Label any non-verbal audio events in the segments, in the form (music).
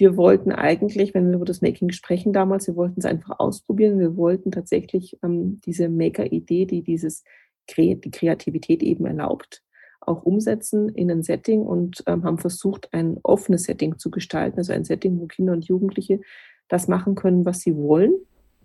wir wollten eigentlich, wenn wir über das Making sprechen damals, wir wollten es einfach ausprobieren. Wir wollten tatsächlich ähm, diese Maker-Idee, die dieses die Kreativität eben erlaubt, auch umsetzen in ein Setting und ähm, haben versucht, ein offenes Setting zu gestalten, also ein Setting, wo Kinder und Jugendliche das machen können, was sie wollen.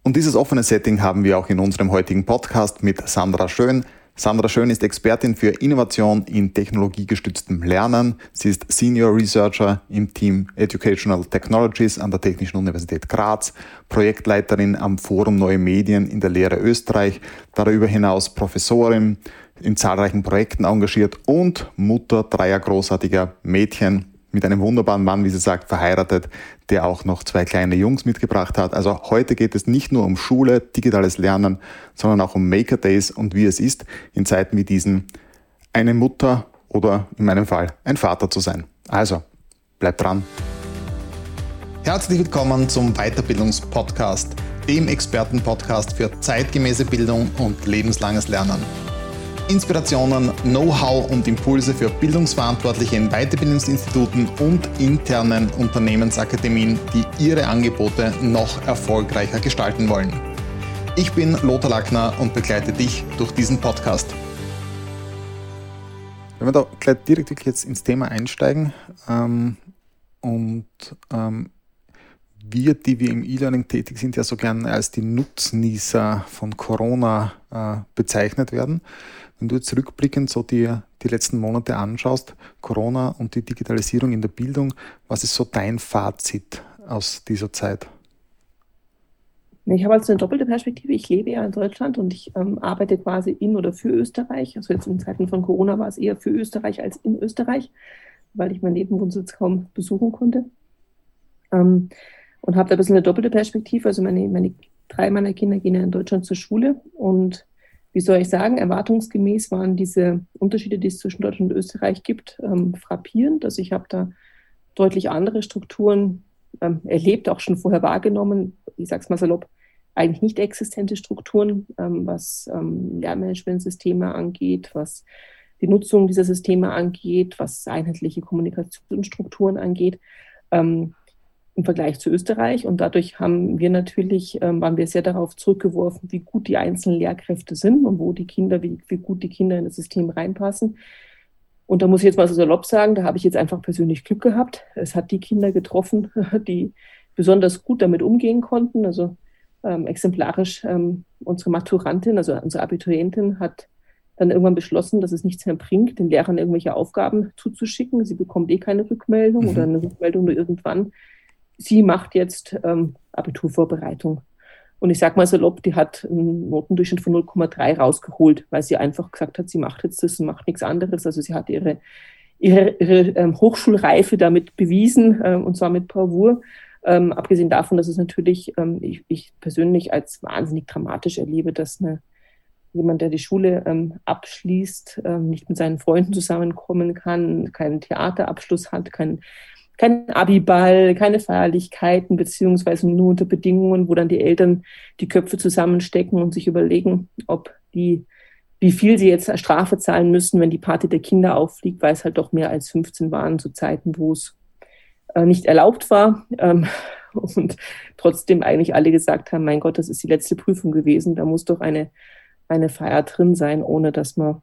Und dieses offene Setting haben wir auch in unserem heutigen Podcast mit Sandra Schön. Sandra Schön ist Expertin für Innovation in technologiegestütztem Lernen. Sie ist Senior Researcher im Team Educational Technologies an der Technischen Universität Graz, Projektleiterin am Forum Neue Medien in der Lehre Österreich, darüber hinaus Professorin, in zahlreichen Projekten engagiert und Mutter dreier großartiger Mädchen mit einem wunderbaren Mann, wie sie sagt, verheiratet, der auch noch zwei kleine Jungs mitgebracht hat. Also heute geht es nicht nur um Schule, digitales Lernen, sondern auch um Maker Days und wie es ist, in Zeiten wie diesen eine Mutter oder in meinem Fall ein Vater zu sein. Also, bleibt dran. Herzlich willkommen zum Weiterbildungspodcast, dem Expertenpodcast für zeitgemäße Bildung und lebenslanges Lernen. Inspirationen, Know-how und Impulse für Bildungsverantwortliche in Weiterbildungsinstituten und internen Unternehmensakademien, die ihre Angebote noch erfolgreicher gestalten wollen. Ich bin Lothar Lackner und begleite dich durch diesen Podcast. Wenn wir da gleich direkt jetzt ins Thema einsteigen ähm, und ähm, wir, die wir im E-Learning tätig sind, ja so gern als die Nutznießer von Corona äh, bezeichnet werden. Wenn du jetzt rückblickend so die, die letzten Monate anschaust, Corona und die Digitalisierung in der Bildung, was ist so dein Fazit aus dieser Zeit? Ich habe also eine doppelte Perspektive. Ich lebe ja in Deutschland und ich ähm, arbeite quasi in oder für Österreich. Also jetzt in Zeiten von Corona war es eher für Österreich als in Österreich, weil ich meinen Nebenwohnsitz kaum besuchen konnte. Ähm, und habe da ein bisschen eine doppelte Perspektive. Also meine, meine drei meiner Kinder gehen ja in Deutschland zur Schule und wie soll ich sagen, erwartungsgemäß waren diese Unterschiede, die es zwischen Deutschland und Österreich gibt, ähm, frappierend. Also ich habe da deutlich andere Strukturen ähm, erlebt, auch schon vorher wahrgenommen. Ich sage es mal salopp, eigentlich nicht existente Strukturen, ähm, was ähm, Lernmanagementsysteme angeht, was die Nutzung dieser Systeme angeht, was einheitliche Kommunikationsstrukturen angeht. Ähm, im Vergleich zu Österreich. Und dadurch haben wir natürlich, ähm, waren wir sehr darauf zurückgeworfen, wie gut die einzelnen Lehrkräfte sind und wo die Kinder, wie, wie gut die Kinder in das System reinpassen. Und da muss ich jetzt mal so salopp sagen, da habe ich jetzt einfach persönlich Glück gehabt. Es hat die Kinder getroffen, (laughs) die besonders gut damit umgehen konnten. Also ähm, exemplarisch ähm, unsere Maturantin, also unsere Abiturientin, hat dann irgendwann beschlossen, dass es nichts mehr bringt, den Lehrern irgendwelche Aufgaben zuzuschicken. Sie bekommt eh keine Rückmeldung mhm. oder eine Rückmeldung nur irgendwann sie macht jetzt ähm, Abiturvorbereitung. Und ich sage mal salopp, die hat einen Notendurchschnitt von 0,3 rausgeholt, weil sie einfach gesagt hat, sie macht jetzt das und macht nichts anderes. Also sie hat ihre, ihre, ihre ähm, Hochschulreife damit bewiesen ähm, und zwar mit Bravour. Ähm, abgesehen davon, dass es natürlich ähm, ich, ich, persönlich als wahnsinnig dramatisch erlebe, dass eine, jemand, der die Schule ähm, abschließt, ähm, nicht mit seinen Freunden zusammenkommen kann, keinen Theaterabschluss hat, keinen kein Abiball, keine Feierlichkeiten, beziehungsweise nur unter Bedingungen, wo dann die Eltern die Köpfe zusammenstecken und sich überlegen, ob die, wie viel sie jetzt Strafe zahlen müssen, wenn die Party der Kinder auffliegt, weil es halt doch mehr als 15 waren zu Zeiten, wo es äh, nicht erlaubt war. Ähm, (laughs) und trotzdem eigentlich alle gesagt haben, mein Gott, das ist die letzte Prüfung gewesen, da muss doch eine, eine Feier drin sein, ohne dass man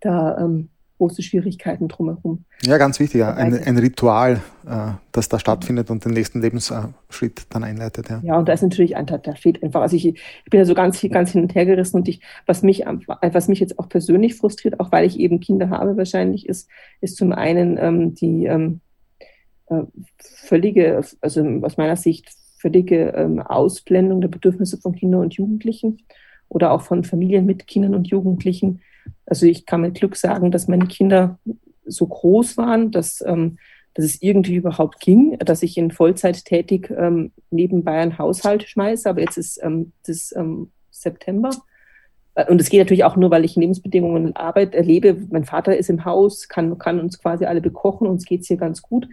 da ähm, große Schwierigkeiten drumherum. Ja, ganz wichtig, ja. ein, ein Ritual, äh, das da stattfindet und den nächsten Lebensschritt dann einleitet. Ja, ja und da ist natürlich ein, da fehlt einfach, also ich, ich bin ja so ganz, ganz hin und her gerissen und ich, was mich, was mich jetzt auch persönlich frustriert, auch weil ich eben Kinder habe wahrscheinlich, ist, ist zum einen ähm, die ähm, äh, völlige, also aus meiner Sicht völlige ähm, Ausblendung der Bedürfnisse von Kindern und Jugendlichen oder auch von Familien mit Kindern und Jugendlichen, also ich kann mit Glück sagen, dass meine Kinder so groß waren, dass, ähm, dass es irgendwie überhaupt ging, dass ich in Vollzeit tätig ähm, nebenbei einen Haushalt schmeiße. Aber jetzt ist ähm, das ähm, September. Äh, und es geht natürlich auch nur, weil ich Lebensbedingungen und Arbeit erlebe. Mein Vater ist im Haus, kann, kann uns quasi alle bekochen, uns geht es hier ganz gut.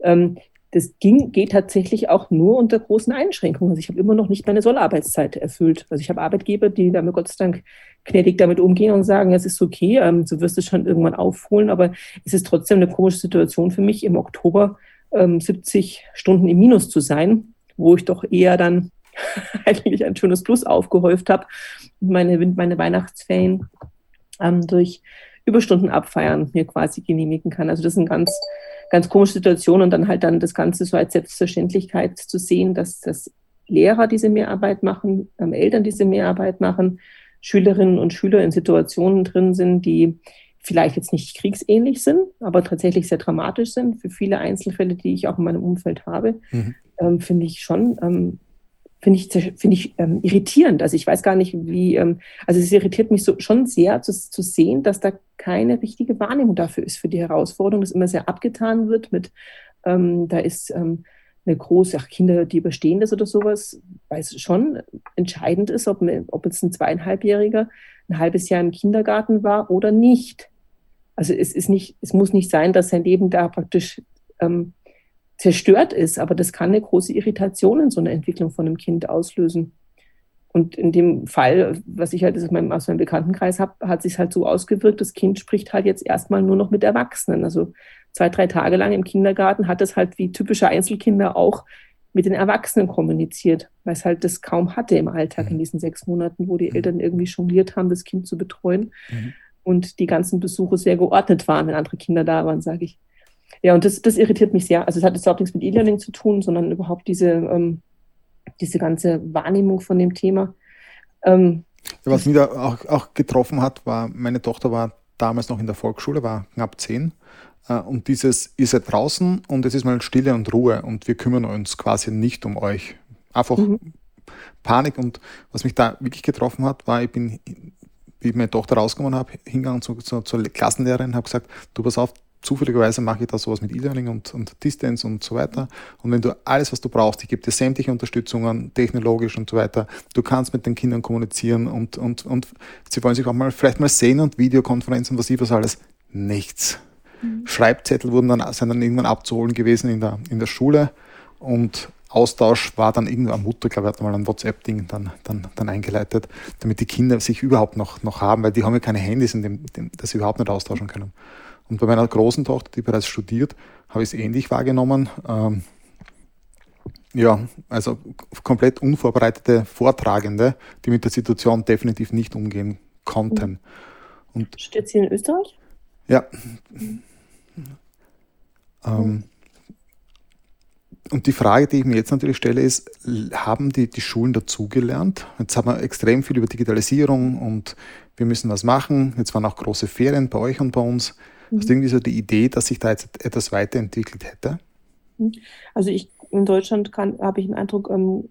Ähm, das ging, geht tatsächlich auch nur unter großen Einschränkungen. Also ich habe immer noch nicht meine Sollarbeitszeit erfüllt. Also ich habe Arbeitgeber, die damit Gott sei Dank gnädig damit umgehen und sagen, es ist okay, ähm, du wirst es schon irgendwann aufholen, aber es ist trotzdem eine komische Situation für mich im Oktober ähm, 70 Stunden im Minus zu sein, wo ich doch eher dann (laughs) eigentlich ein schönes Plus aufgehäuft habe und meine, meine Weihnachtsferien ähm, durch Überstunden abfeiern mir quasi genehmigen kann. Also das ist eine ganz, ganz komische Situation und dann halt dann das Ganze so als Selbstverständlichkeit zu sehen, dass, dass Lehrer diese Mehrarbeit machen, ähm, Eltern diese Mehrarbeit machen, Schülerinnen und Schüler in Situationen drin sind, die vielleicht jetzt nicht kriegsähnlich sind, aber tatsächlich sehr dramatisch sind. Für viele Einzelfälle, die ich auch in meinem Umfeld habe, mhm. ähm, finde ich schon, ähm, finde ich, finde ich ähm, irritierend. Also ich weiß gar nicht, wie, ähm, also es irritiert mich so schon sehr zu, zu sehen, dass da keine richtige Wahrnehmung dafür ist für die Herausforderung, dass immer sehr abgetan wird mit, ähm, da ist ähm, eine große, ach, Kinder, die überstehen das oder sowas, weil es schon entscheidend ist, ob, ob jetzt ein zweieinhalbjähriger ein halbes Jahr im Kindergarten war oder nicht. Also es ist nicht, es muss nicht sein, dass sein Leben da praktisch ähm, zerstört ist, aber das kann eine große Irritation in so einer Entwicklung von einem Kind auslösen. Und in dem Fall, was ich halt aus meinem, aus meinem Bekanntenkreis habe, hat sich halt so ausgewirkt, das Kind spricht halt jetzt erstmal nur noch mit Erwachsenen. Also zwei, drei Tage lang im Kindergarten hat es halt wie typische Einzelkinder auch mit den Erwachsenen kommuniziert, weil es halt das kaum hatte im Alltag in mhm. diesen sechs Monaten, wo die mhm. Eltern irgendwie jongliert haben, das Kind zu betreuen. Mhm und die ganzen Besuche sehr geordnet waren, wenn andere Kinder da waren, sage ich. Ja, und das, das irritiert mich sehr. Also es hat jetzt überhaupt nichts mit E-Learning zu tun, sondern überhaupt diese, ähm, diese ganze Wahrnehmung von dem Thema. Ähm, was mich da auch, auch getroffen hat, war, meine Tochter war damals noch in der Volksschule, war knapp zehn. Äh, und dieses, ihr seid draußen und es ist mal Stille und Ruhe und wir kümmern uns quasi nicht um euch. Einfach mhm. Panik und was mich da wirklich getroffen hat, war, ich bin wie ich meine Tochter rausgenommen habe, hingegangen zu, zu, zur Klassenlehrerin, habe gesagt, du pass auf, zufälligerweise mache ich da sowas mit E-Learning und, und Distance und so weiter. Und wenn du alles, was du brauchst, ich gebe dir sämtliche Unterstützungen, technologisch und so weiter, du kannst mit den Kindern kommunizieren und, und, und sie wollen sich auch mal vielleicht mal sehen und Videokonferenzen und was ich was alles. Nichts. Mhm. Schreibzettel wurden dann, sind dann irgendwann abzuholen gewesen in der, in der Schule und Austausch war dann irgendwann Mutter, glaube ich, hat mal ein WhatsApp-Ding dann, dann, dann eingeleitet, damit die Kinder sich überhaupt noch, noch haben, weil die haben ja keine Handys, in dem, dem, dass sie überhaupt nicht austauschen können. Und bei meiner großen Tochter, die bereits studiert, habe ich es ähnlich wahrgenommen. Ähm, ja, also komplett unvorbereitete Vortragende, die mit der Situation definitiv nicht umgehen konnten. Und Steht sie in Österreich? Ja. Mhm. Ähm, und die Frage, die ich mir jetzt natürlich stelle, ist, haben die, die Schulen dazugelernt? Jetzt haben wir extrem viel über Digitalisierung und wir müssen was machen. Jetzt waren auch große Ferien bei euch und bei uns. Mhm. Hast du irgendwie so die Idee, dass sich da jetzt etwas weiterentwickelt hätte? Also ich in Deutschland habe ich den Eindruck, ähm,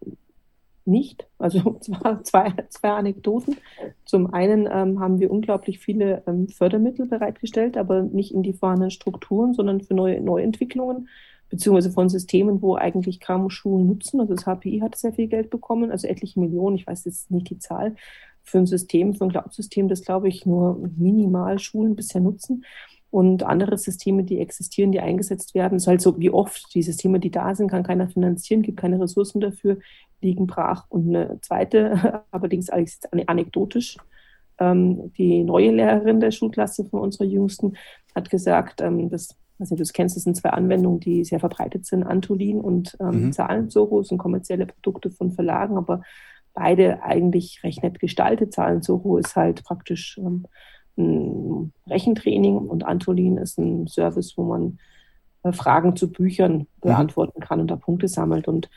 nicht. Also (laughs) zwar zwei, zwei Anekdoten. Zum einen ähm, haben wir unglaublich viele ähm, Fördermittel bereitgestellt, aber nicht in die vorhandenen Strukturen, sondern für neue Neuentwicklungen beziehungsweise von Systemen, wo eigentlich kaum Schulen nutzen. Also das HPI hat sehr viel Geld bekommen, also etliche Millionen, ich weiß jetzt nicht die Zahl, für ein System, für ein Cloud-System, das glaube ich nur minimal Schulen bisher nutzen. Und andere Systeme, die existieren, die eingesetzt werden, ist halt so wie oft, die Systeme, die da sind, kann keiner finanzieren, gibt keine Ressourcen dafür, liegen brach. Und eine zweite, (laughs) allerdings anekdotisch, ähm, die neue Lehrerin der Schulklasse von unserer Jüngsten hat gesagt, ähm, dass also du kennst, das sind zwei Anwendungen, die sehr verbreitet sind, Antolin und ähm, mhm. Zahlensoho sind kommerzielle Produkte von Verlagen, aber beide eigentlich recht nett gestaltet. Zahlensoho ist halt praktisch ähm, ein Rechentraining und Antolin ist ein Service, wo man äh, Fragen zu Büchern mhm. beantworten kann und da Punkte sammelt. Und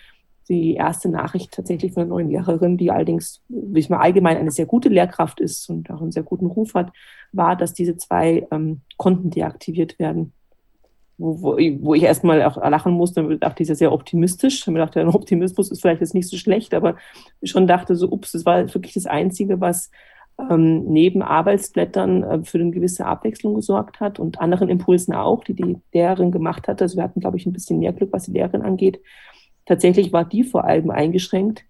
die erste Nachricht tatsächlich von einer neuen Lehrerin, die allerdings, wie ich mal allgemein eine sehr gute Lehrkraft ist und auch einen sehr guten Ruf hat, war, dass diese zwei ähm, Konten deaktiviert werden wo, wo, wo ich erstmal auch lachen musste und dachte, ich ist ja sehr optimistisch. Ich dachte, ein Optimismus ist vielleicht jetzt nicht so schlecht, aber ich schon dachte so, ups, das war wirklich das Einzige, was ähm, neben Arbeitsblättern äh, für eine gewisse Abwechslung gesorgt hat und anderen Impulsen auch, die die Lehrerin gemacht hat. Also wir hatten, glaube ich, ein bisschen mehr Glück, was die Lehrerin angeht. Tatsächlich war die vor allem eingeschränkt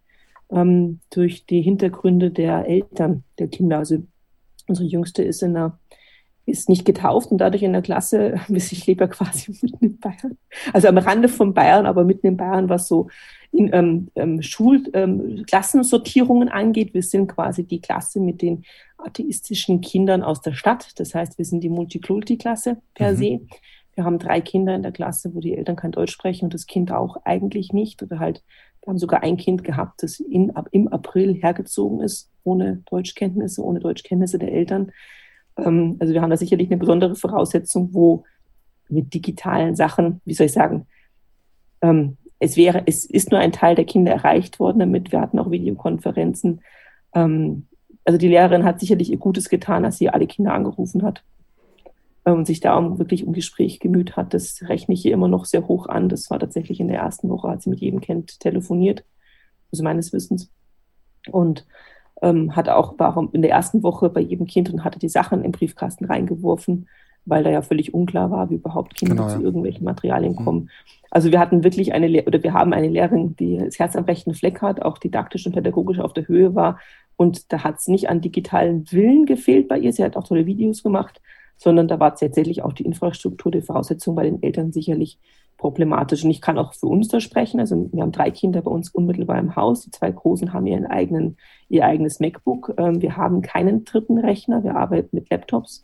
ähm, durch die Hintergründe der Eltern der Kinder. Also unsere Jüngste ist in einer ist nicht getauft und dadurch in der Klasse, (laughs) ich lebe ja quasi (laughs) mitten in Bayern, also am Rande von Bayern, aber mitten in Bayern, was so in ähm, ähm, Schulklassensortierungen ähm, angeht. Wir sind quasi die Klasse mit den atheistischen Kindern aus der Stadt. Das heißt, wir sind die Multikulti-Klasse per mhm. se. Wir haben drei Kinder in der Klasse, wo die Eltern kein Deutsch sprechen und das Kind auch eigentlich nicht. Oder halt, wir haben sogar ein Kind gehabt, das in, ab, im April hergezogen ist, ohne Deutschkenntnisse, ohne Deutschkenntnisse der Eltern. Ähm, also wir haben da sicherlich eine besondere Voraussetzung, wo mit digitalen Sachen, wie soll ich sagen, ähm, es wäre, es ist nur ein Teil der Kinder erreicht worden damit. Wir hatten auch Videokonferenzen. Ähm, also die Lehrerin hat sicherlich ihr Gutes getan, dass sie alle Kinder angerufen hat äh, und sich da um, wirklich um Gespräch gemüht hat. Das rechne ich ihr immer noch sehr hoch an. Das war tatsächlich in der ersten Woche, hat sie mit jedem Kind telefoniert, also meines Wissens. Und ähm, hat auch, war in der ersten Woche bei jedem Kind und hatte die Sachen im Briefkasten reingeworfen weil da ja völlig unklar war, wie überhaupt Kinder genau, zu irgendwelchen Materialien mhm. kommen. Also wir hatten wirklich eine, Le oder wir haben eine Lehrerin, die das Herz am rechten Fleck hat, auch didaktisch und pädagogisch auf der Höhe war. Und da hat es nicht an digitalen Willen gefehlt bei ihr. Sie hat auch tolle Videos gemacht, sondern da war tatsächlich auch die Infrastruktur, die Voraussetzung bei den Eltern sicherlich problematisch. Und ich kann auch für uns da sprechen. Also wir haben drei Kinder bei uns unmittelbar im Haus. Die zwei Großen haben ihren eigenen, ihr eigenes MacBook. Ähm, wir haben keinen dritten Rechner. Wir arbeiten mit Laptops.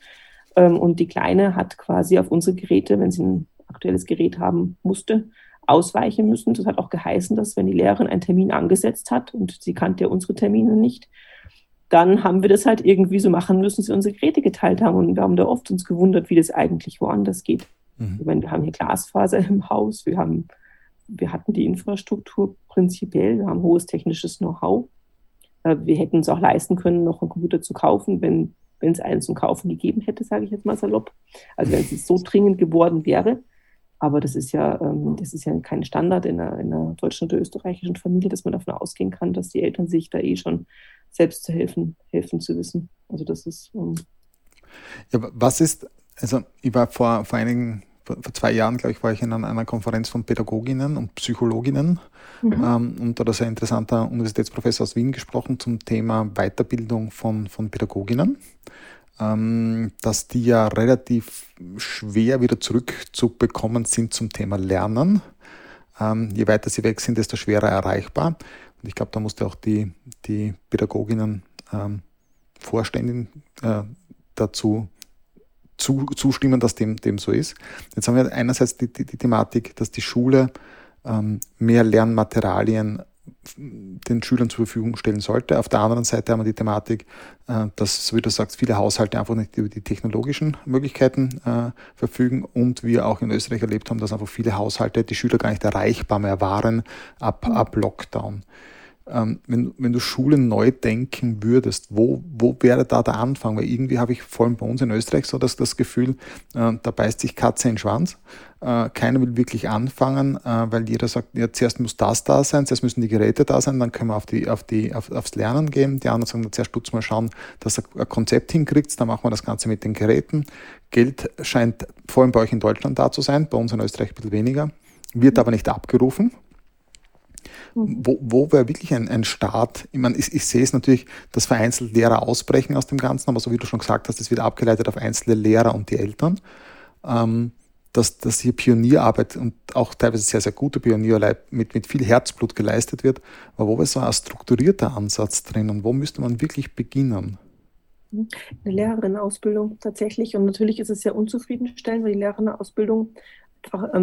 Ähm, und die Kleine hat quasi auf unsere Geräte, wenn sie ein aktuelles Gerät haben musste, ausweichen müssen. Das hat auch geheißen, dass wenn die Lehrerin einen Termin angesetzt hat und sie kannte ja unsere Termine nicht, dann haben wir das halt irgendwie so machen müssen, dass sie unsere Geräte geteilt haben. Und wir haben da oft uns gewundert, wie das eigentlich woanders geht. Mhm. Ich meine, wir haben hier Glasfaser im Haus, wir haben, wir hatten die Infrastruktur prinzipiell, wir haben hohes technisches Know-how. Äh, wir hätten uns auch leisten können, noch einen Computer zu kaufen, wenn wenn es einen zum Kaufen gegeben hätte, sage ich jetzt mal salopp. Also wenn es so dringend geworden wäre. Aber das ist ja, ähm, das ist ja kein Standard in einer, in einer deutschen oder österreichischen Familie, dass man davon ausgehen kann, dass die Eltern sich da eh schon selbst zu helfen, helfen zu wissen. Also das ist. Ähm ja, was ist, also ich war vor, vor einigen vor, zwei Jahren, glaube ich, war ich in einer Konferenz von Pädagoginnen und Psychologinnen mhm. ähm, und da hat ein sehr interessanter Universitätsprofessor aus Wien gesprochen zum Thema Weiterbildung von, von Pädagoginnen, ähm, dass die ja relativ schwer wieder zurückzubekommen sind zum Thema Lernen. Ähm, je weiter sie weg sind, desto schwerer erreichbar. Und ich glaube, da musste auch die, die Pädagoginnen ähm, Vorständin äh, dazu zu, zustimmen, dass dem, dem so ist. Jetzt haben wir einerseits die, die, die Thematik, dass die Schule ähm, mehr Lernmaterialien den Schülern zur Verfügung stellen sollte. Auf der anderen Seite haben wir die Thematik, äh, dass, so wie du sagst, viele Haushalte einfach nicht über die technologischen Möglichkeiten äh, verfügen und wir auch in Österreich erlebt haben, dass einfach viele Haushalte die Schüler gar nicht erreichbar mehr waren ab, ab Lockdown ähm, wenn, wenn du Schulen neu denken würdest, wo, wo wäre da der Anfang? Weil irgendwie habe ich vor allem bei uns in Österreich so das, das Gefühl, äh, da beißt sich Katze in den Schwanz. Äh, keiner will wirklich anfangen, äh, weil jeder sagt, ja, zuerst muss das da sein, zuerst müssen die Geräte da sein, dann können wir auf die, auf die, auf, aufs Lernen gehen. Die anderen sagen, zuerst tut's mal schauen, dass ihr ein Konzept hinkriegt, dann machen wir das Ganze mit den Geräten. Geld scheint vor allem bei euch in Deutschland da zu sein, bei uns in Österreich ein bisschen weniger, wird aber nicht abgerufen. Wo, wo wäre wirklich ein, ein Start? Ich meine, ich, ich sehe es natürlich, dass vereinzelt Lehrer ausbrechen aus dem Ganzen, aber so wie du schon gesagt hast, es wird abgeleitet auf einzelne Lehrer und die Eltern. Ähm, dass, dass hier Pionierarbeit und auch teilweise sehr, sehr gute Pionierarbeit mit, mit viel Herzblut geleistet wird. Aber wo wäre so ein strukturierter Ansatz drin und wo müsste man wirklich beginnen? Eine Lehrerinnenausbildung tatsächlich. Und natürlich ist es sehr unzufriedenstellend, weil die Lehrerinnenausbildung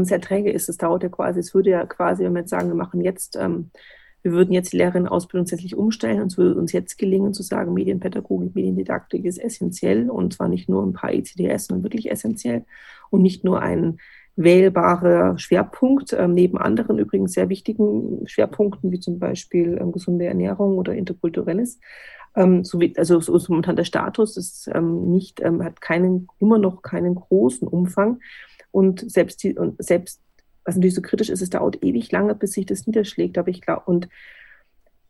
sehr träge ist. Es dauert ja quasi, es würde ja quasi, wenn wir jetzt sagen, wir machen jetzt, ähm, wir würden jetzt die Lehrerinnenausbildung tatsächlich umstellen und es würde uns jetzt gelingen zu sagen, Medienpädagogik, Mediendidaktik ist essentiell und zwar nicht nur ein paar ECDS, sondern wirklich essentiell und nicht nur ein wählbarer Schwerpunkt, ähm, neben anderen übrigens sehr wichtigen Schwerpunkten, wie zum Beispiel ähm, gesunde Ernährung oder interkulturelles. Ähm, so wie, also so ist momentan der Status, ist ähm, nicht, ähm, hat keinen, immer noch keinen großen Umfang. Und selbst, die, und selbst, was natürlich so kritisch ist, es dauert ewig lange, bis sich das niederschlägt. Aber ich glaube, und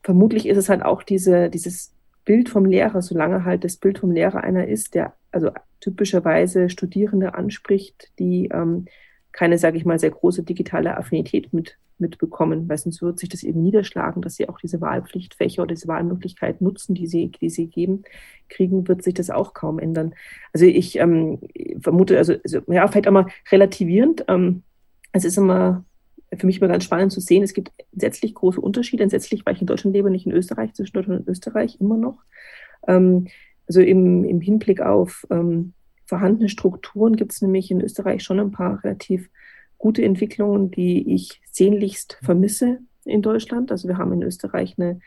vermutlich ist es halt auch diese, dieses Bild vom Lehrer, solange halt das Bild vom Lehrer einer ist, der also typischerweise Studierende anspricht, die ähm, keine, sage ich mal, sehr große digitale Affinität mit, mitbekommen, weil sonst wird sich das eben niederschlagen, dass sie auch diese Wahlpflichtfächer oder diese Wahlmöglichkeit nutzen, die sie, die sie geben, kriegen, wird sich das auch kaum ändern. Also ich ähm, vermute, also, also ja, vielleicht auch mal relativierend, ähm, es ist immer für mich immer ganz spannend zu sehen, es gibt entsetzlich große Unterschiede, entsetzlich, weil ich in Deutschland lebe, nicht in Österreich, zwischen Deutschland und Österreich immer noch. Ähm, also im, im Hinblick auf ähm, vorhandenen Strukturen gibt es nämlich in Österreich schon ein paar relativ gute Entwicklungen, die ich sehnlichst vermisse in Deutschland. Also wir haben in Österreich eine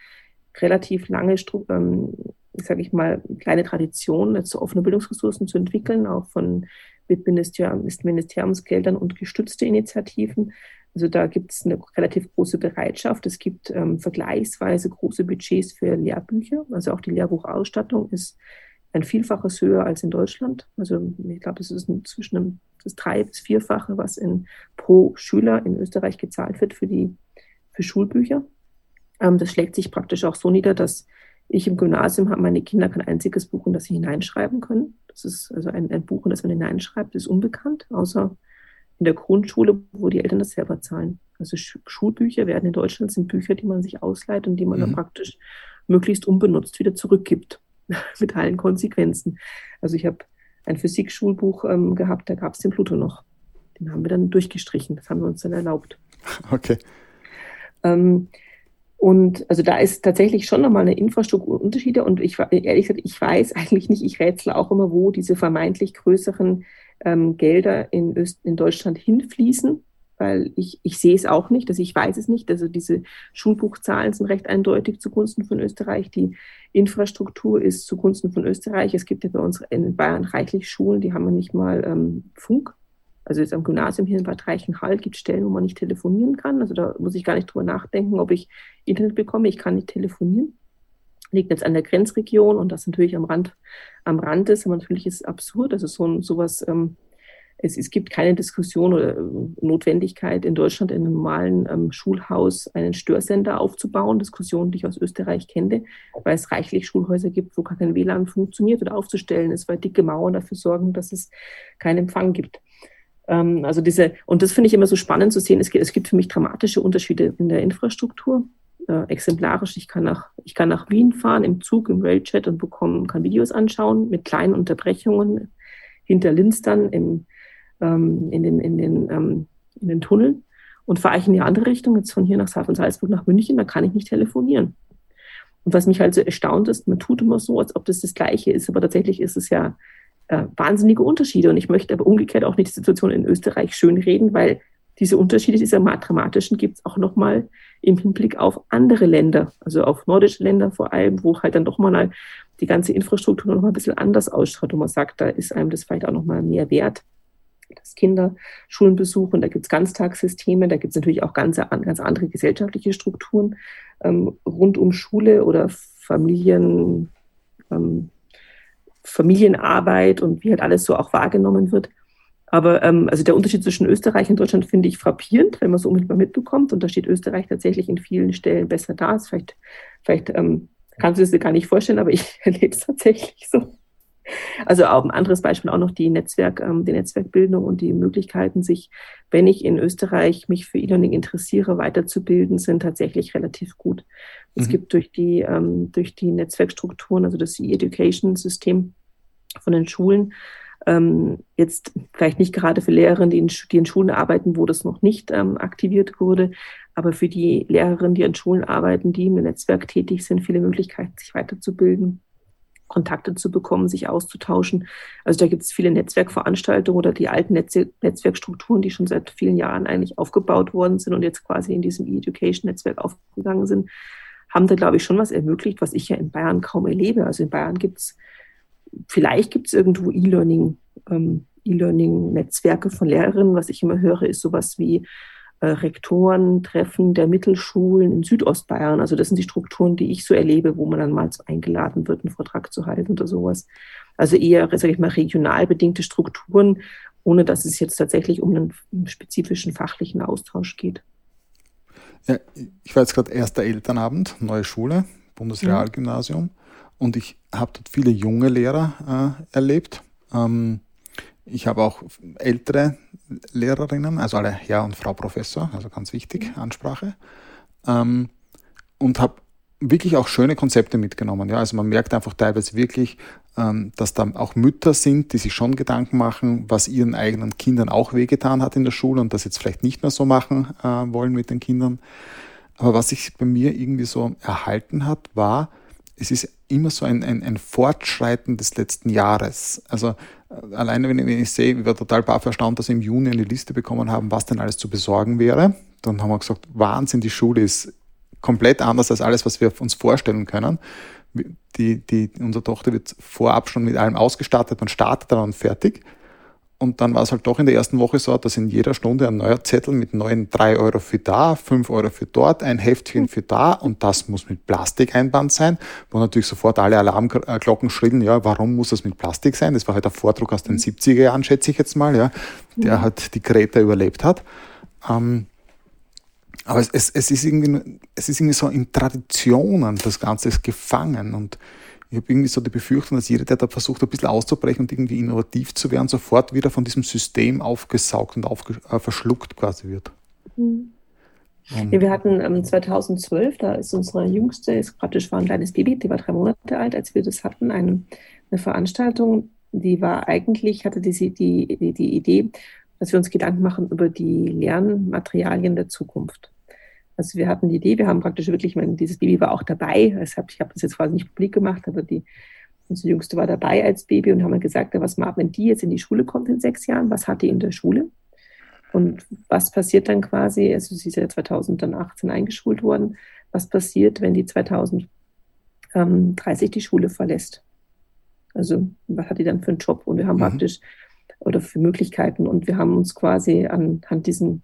relativ lange, ähm, sage ich mal, kleine Tradition, so offene Bildungsressourcen zu entwickeln, auch von Ministeriumsgeldern und gestützte Initiativen. Also da gibt es eine relativ große Bereitschaft. Es gibt ähm, vergleichsweise große Budgets für Lehrbücher. Also auch die Lehrbuchausstattung ist ein Vielfaches höher als in Deutschland. Also ich glaube, es ist zwischen das drei- bis vierfache, was in, pro Schüler in Österreich gezahlt wird für die für Schulbücher. Ähm, das schlägt sich praktisch auch so nieder, dass ich im Gymnasium habe meine Kinder kein einziges Buch, in das sie hineinschreiben können. Das ist also ein, ein Buch, in das man hineinschreibt, ist unbekannt, außer in der Grundschule, wo die Eltern das selber zahlen. Also Schulbücher werden in Deutschland sind Bücher, die man sich ausleiht und die man mhm. dann praktisch möglichst unbenutzt wieder zurückgibt, (laughs) mit allen Konsequenzen. Also ich habe ein Physikschulbuch ähm, gehabt, da gab es den Pluto noch. Den haben wir dann durchgestrichen, das haben wir uns dann erlaubt. (laughs) Okay. Ähm, und also da ist tatsächlich schon nochmal eine Infrastrukturunterschiede. Und ich ehrlich gesagt, ich weiß (laughs) eigentlich nicht, ich rätsel auch immer, wo diese vermeintlich größeren ähm, Gelder in, Öst in Deutschland hinfließen, weil ich, ich sehe es auch nicht, also ich weiß es nicht. Also diese Schulbuchzahlen sind recht eindeutig zugunsten von Österreich. Die Infrastruktur ist zugunsten von Österreich. Es gibt ja bei uns in Bayern reichlich Schulen, die haben wir nicht mal ähm, Funk. Also jetzt am Gymnasium hier in Bad Reichenhall gibt es Stellen, wo man nicht telefonieren kann. Also da muss ich gar nicht drüber nachdenken, ob ich Internet bekomme. Ich kann nicht telefonieren. Liegt jetzt an der Grenzregion und das natürlich am Rand, am Rand ist. Aber natürlich ist es absurd. Also so sowas, ähm, es, es gibt keine Diskussion oder äh, Notwendigkeit in Deutschland in einem normalen ähm, Schulhaus einen Störsender aufzubauen. Diskussionen, die ich aus Österreich kenne, weil es reichlich Schulhäuser gibt, wo gar kein WLAN funktioniert oder aufzustellen ist, weil dicke Mauern dafür sorgen, dass es keinen Empfang gibt. Ähm, also diese, und das finde ich immer so spannend zu sehen. Es gibt, es gibt für mich dramatische Unterschiede in der Infrastruktur. Äh, exemplarisch, ich kann, nach, ich kann nach Wien fahren im Zug, im Railchat und bekomme, kann Videos anschauen mit kleinen Unterbrechungen hinter Linz dann im, ähm, in, den, in, den, ähm, in den Tunneln. Und fahre ich in die andere Richtung, jetzt von hier nach von Salzburg nach München, da kann ich nicht telefonieren. Und was mich halt so erstaunt ist, man tut immer so, als ob das das Gleiche ist, aber tatsächlich ist es ja äh, wahnsinnige Unterschiede. Und ich möchte aber umgekehrt auch nicht die Situation in Österreich schönreden, weil diese Unterschiede, diese dramatischen, gibt es auch nochmal im Hinblick auf andere Länder, also auf nordische Länder vor allem, wo halt dann doch mal die ganze Infrastruktur noch mal ein bisschen anders ausschaut und man sagt, da ist einem das vielleicht auch noch mal mehr wert, dass Kinder Schulen besuchen. Da gibt es Ganztagssysteme, da gibt es natürlich auch ganz, ganz andere gesellschaftliche Strukturen ähm, rund um Schule oder Familien, ähm, Familienarbeit und wie halt alles so auch wahrgenommen wird. Aber ähm, also der Unterschied zwischen Österreich und Deutschland finde ich frappierend, wenn man so unmittelbar mitbekommt. Und da steht Österreich tatsächlich in vielen Stellen besser da. Das vielleicht, vielleicht ähm, kannst du es dir gar nicht vorstellen, aber ich (laughs) erlebe es tatsächlich so. Also auch ein anderes Beispiel auch noch die Netzwerk, ähm, die Netzwerkbildung und die Möglichkeiten, sich, wenn ich in Österreich mich für E-Learning interessiere, weiterzubilden, sind tatsächlich relativ gut. Mhm. Es gibt durch die, ähm, durch die Netzwerkstrukturen, also das E-Education-System von den Schulen, ähm, jetzt vielleicht nicht gerade für Lehrerinnen, die in, die in Schulen arbeiten, wo das noch nicht ähm, aktiviert wurde, aber für die Lehrerinnen, die an Schulen arbeiten, die im Netzwerk tätig sind, viele Möglichkeiten, sich weiterzubilden Kontakte zu bekommen, sich auszutauschen. Also da gibt es viele Netzwerkveranstaltungen oder die alten Netz Netzwerkstrukturen, die schon seit vielen Jahren eigentlich aufgebaut worden sind und jetzt quasi in diesem E-Education-Netzwerk aufgegangen sind, haben da, glaube ich, schon was ermöglicht, was ich ja in Bayern kaum erlebe. Also in Bayern gibt es, vielleicht gibt es irgendwo E-Learning, ähm, E-Learning-Netzwerke von Lehrerinnen. Was ich immer höre, ist sowas wie äh, Rektorentreffen der Mittelschulen in Südostbayern. Also das sind die Strukturen, die ich so erlebe, wo man dann mal so eingeladen wird, einen Vortrag zu halten oder sowas. Also eher, sage ich mal, regional bedingte Strukturen, ohne dass es jetzt tatsächlich um einen spezifischen fachlichen Austausch geht. Ja, ich war jetzt gerade erster Elternabend, neue Schule, Bundesrealgymnasium, mhm. und ich habe dort viele junge Lehrer äh, erlebt. Ähm, ich habe auch ältere Lehrerinnen, also alle Herr und Frau Professor, also ganz wichtig, mhm. Ansprache. Ähm, und habe wirklich auch schöne Konzepte mitgenommen. Ja, also man merkt einfach teilweise wirklich, ähm, dass da auch Mütter sind, die sich schon Gedanken machen, was ihren eigenen Kindern auch wehgetan hat in der Schule und das jetzt vielleicht nicht mehr so machen äh, wollen mit den Kindern. Aber was sich bei mir irgendwie so erhalten hat, war es ist immer so ein, ein, ein Fortschreiten des letzten Jahres. Also äh, alleine wenn ich, wenn ich sehe, wir waren total baff erstaunt, dass wir im Juni eine Liste bekommen haben, was denn alles zu besorgen wäre. Dann haben wir gesagt, Wahnsinn, die Schule ist komplett anders als alles, was wir uns vorstellen können. Die, die, unsere Tochter wird vorab schon mit allem ausgestattet und startet dann und fertig. Und dann war es halt doch in der ersten Woche so, dass in jeder Stunde ein neuer Zettel mit neuen drei Euro für da, fünf Euro für dort, ein Heftchen für da und das muss mit Plastik einband sein, wo natürlich sofort alle Alarmglocken schrillen, ja, warum muss das mit Plastik sein? Das war halt ein Vordruck aus den 70er mhm. Jahren, schätze ich jetzt mal, ja, der mhm. halt die Greta überlebt hat. Ähm, aber es, es, es, ist irgendwie, es ist irgendwie so in Traditionen, das Ganze ist gefangen und ich habe irgendwie so die Befürchtung, dass jeder, der da versucht, ein bisschen auszubrechen und irgendwie innovativ zu werden, sofort wieder von diesem System aufgesaugt und aufge äh, verschluckt quasi wird. Mhm. Ja, wir hatten ähm, 2012, da ist unsere Jüngste, ist praktisch war ein kleines Baby, die war drei Monate alt, als wir das hatten, eine, eine Veranstaltung, die war eigentlich, hatte die, die, die, die Idee, dass wir uns Gedanken machen über die Lernmaterialien der Zukunft. Also wir hatten die Idee, wir haben praktisch wirklich, meine, dieses Baby war auch dabei. Ich habe das jetzt quasi nicht publik gemacht, aber die, unsere Jüngste war dabei als Baby und haben gesagt, was macht, wenn die jetzt in die Schule kommt in sechs Jahren, was hat die in der Schule? Und was passiert dann quasi, also sie ist ja 2018 eingeschult worden, was passiert, wenn die 2030 die Schule verlässt? Also was hat die dann für einen Job? Und wir haben mhm. praktisch, oder für Möglichkeiten, und wir haben uns quasi anhand diesen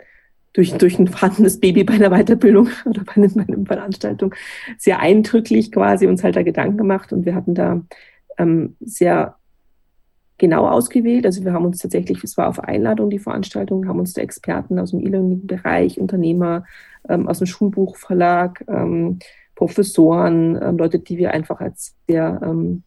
durch, durch ein vorhandenes Baby bei einer Weiterbildung (laughs) oder bei, einer, bei einer Veranstaltung sehr eindrücklich quasi uns halt da Gedanken gemacht und wir hatten da ähm, sehr genau ausgewählt. Also wir haben uns tatsächlich, es war auf Einladung die Veranstaltung, haben uns da Experten aus dem E-Learning-Bereich, Unternehmer, ähm, aus dem Schulbuchverlag, ähm, Professoren, ähm, Leute, die wir einfach als sehr ähm,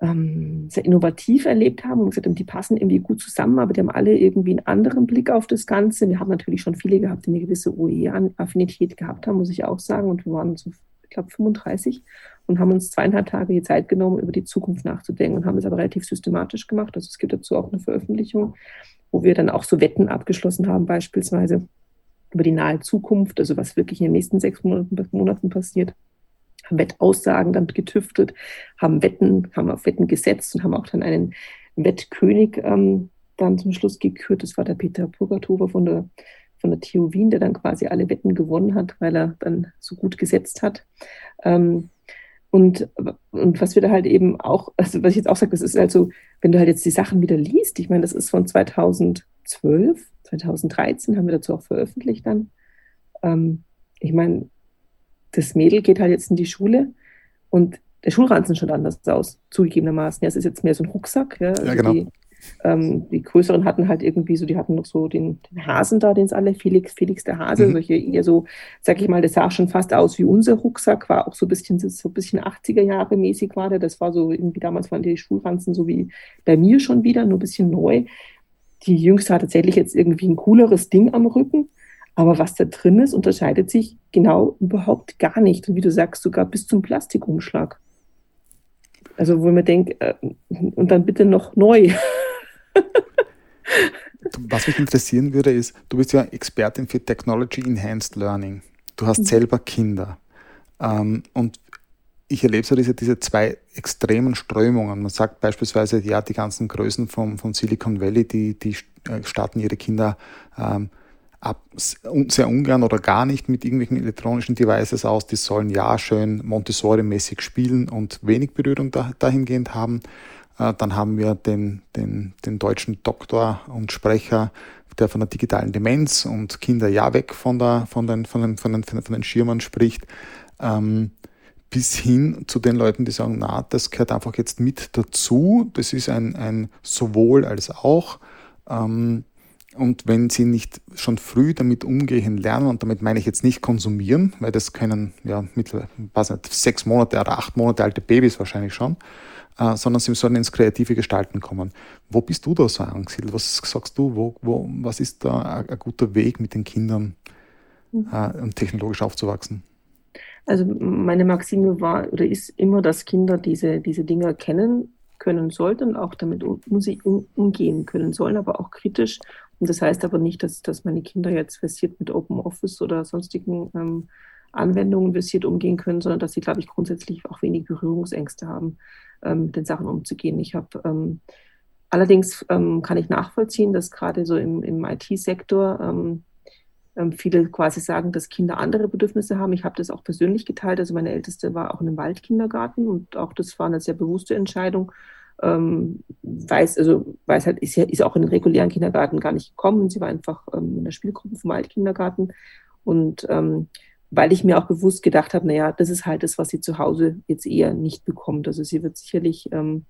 ähm, sehr innovativ erlebt haben und gesagt haben, die passen irgendwie gut zusammen, aber die haben alle irgendwie einen anderen Blick auf das Ganze. Wir haben natürlich schon viele gehabt, die eine gewisse OE-Affinität gehabt haben, muss ich auch sagen. Und wir waren so, ich glaube, 35 und haben uns zweieinhalb Tage die Zeit genommen, über die Zukunft nachzudenken und haben das aber relativ systematisch gemacht. Also es gibt dazu auch eine Veröffentlichung, wo wir dann auch so Wetten abgeschlossen haben, beispielsweise über die nahe Zukunft, also was wirklich in den nächsten sechs Monaten, Monaten passiert haben Wettaussagen dann getüftelt, haben Wetten, haben auf Wetten gesetzt und haben auch dann einen Wettkönig ähm, dann zum Schluss gekürt. Das war der Peter Purgatover von der, von der TU Wien, der dann quasi alle Wetten gewonnen hat, weil er dann so gut gesetzt hat. Ähm, und, und was wir da halt eben auch, also was ich jetzt auch sage, das ist halt so, wenn du halt jetzt die Sachen wieder liest, ich meine, das ist von 2012, 2013 haben wir dazu auch veröffentlicht dann. Ähm, ich meine, das Mädel geht halt jetzt in die Schule und der Schulranzen schaut anders aus, zugegebenermaßen. Ja, es ist jetzt mehr so ein Rucksack. Ja, also ja genau. Die, ähm, die größeren hatten halt irgendwie so, die hatten noch so den, den Hasen da, den es alle, Felix, Felix der Hase, mhm. solche eher so, sag ich mal, das sah schon fast aus wie unser Rucksack, war auch so ein bisschen, so ein bisschen 80er Jahre mäßig war der. Das war so irgendwie damals waren die Schulranzen so wie bei mir schon wieder, nur ein bisschen neu. Die Jüngste hat tatsächlich jetzt irgendwie ein cooleres Ding am Rücken. Aber was da drin ist, unterscheidet sich genau überhaupt gar nicht. Und wie du sagst, sogar bis zum Plastikumschlag. Also wo man denkt, äh, und dann bitte noch neu. (laughs) Was mich interessieren würde, ist, du bist ja Expertin für Technology Enhanced Learning. Du hast mhm. selber Kinder. Ähm, und ich erlebe so diese, diese zwei extremen Strömungen. Man sagt beispielsweise, ja, die ganzen Größen vom, von Silicon Valley, die, die äh, starten ihre Kinder ähm, ab, sehr ungern oder gar nicht mit irgendwelchen elektronischen Devices aus. Die sollen ja schön Montessori-mäßig spielen und wenig Berührung da, dahingehend haben. Äh, dann haben wir den, den, den deutschen Doktor und Sprecher, der von der digitalen Demenz und Kinder ja weg von, der, von, den, von, den, von, den, von den Schirmern spricht. Ähm, bis hin zu den Leuten, die sagen, na, das gehört einfach jetzt mit dazu. Das ist ein, ein sowohl als auch. Ähm, und wenn sie nicht schon früh damit umgehen lernen, und damit meine ich jetzt nicht konsumieren, weil das können ja mittlerweile nicht, sechs Monate oder acht Monate alte Babys wahrscheinlich schon, äh, sondern sie sollen ins kreative Gestalten kommen. Wo bist du da so angesiedelt? Was sagst du, wo, wo, was ist da ein, ein guter Weg mit den Kindern, mhm. äh, technologisch aufzuwachsen? Also meine Maxime war oder ist immer, dass Kinder diese, diese Dinge kennen können sollten, auch damit um, umgehen können sollen, aber auch kritisch und das heißt aber nicht, dass, dass meine Kinder jetzt versiert mit Open Office oder sonstigen ähm, Anwendungen versiert umgehen können, sondern dass sie, glaube ich, grundsätzlich auch wenig Berührungsängste haben, ähm, mit den Sachen umzugehen. Ich habe ähm, allerdings ähm, kann ich nachvollziehen, dass gerade so im, im IT-Sektor ähm, ähm, viele quasi sagen, dass Kinder andere Bedürfnisse haben. Ich habe das auch persönlich geteilt. Also meine Älteste war auch in einem Waldkindergarten und auch das war eine sehr bewusste Entscheidung. Ähm, weiß, also weiß halt, ist, ja, ist auch in den regulären Kindergarten gar nicht gekommen. Sie war einfach ähm, in der Spielgruppe vom Waldkindergarten. Und ähm, weil ich mir auch bewusst gedacht habe, naja, das ist halt das, was sie zu Hause jetzt eher nicht bekommt. Also sie wird sicherlich ähm,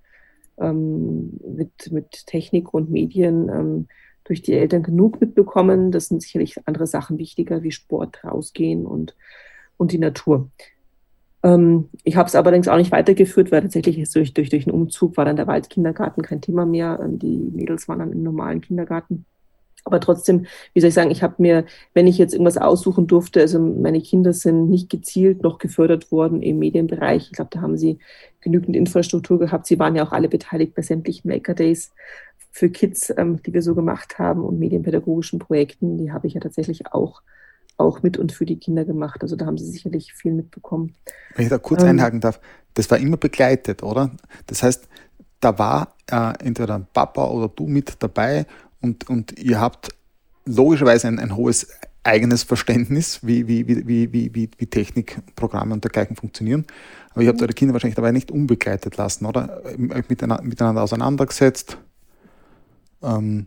ähm, mit, mit Technik und Medien ähm, durch die Eltern genug mitbekommen. Das sind sicherlich andere Sachen wichtiger, wie Sport, rausgehen und, und die Natur. Ähm, ich habe es allerdings auch nicht weitergeführt, weil tatsächlich durch, durch, durch den Umzug war dann der Waldkindergarten kein Thema mehr. Ähm, die Mädels waren dann im normalen Kindergarten. Aber trotzdem, wie soll ich sagen, ich habe mir, wenn ich jetzt irgendwas aussuchen durfte, also meine Kinder sind nicht gezielt noch gefördert worden im Medienbereich. Ich glaube, da haben sie genügend Infrastruktur gehabt. Sie waren ja auch alle beteiligt bei sämtlichen Maker Days für Kids, ähm, die wir so gemacht haben und medienpädagogischen Projekten. Die habe ich ja tatsächlich auch auch mit und für die Kinder gemacht. Also da haben sie sicherlich viel mitbekommen. Wenn ich da kurz ähm, einhaken darf, das war immer begleitet, oder? Das heißt, da war äh, entweder Papa oder du mit dabei und, und ihr habt logischerweise ein, ein hohes eigenes Verständnis, wie, wie, wie, wie, wie, wie, wie Technikprogramme und dergleichen funktionieren. Aber ihr habt mhm. eure Kinder wahrscheinlich dabei nicht unbegleitet lassen, oder? Miteinander, miteinander auseinandergesetzt. Ähm.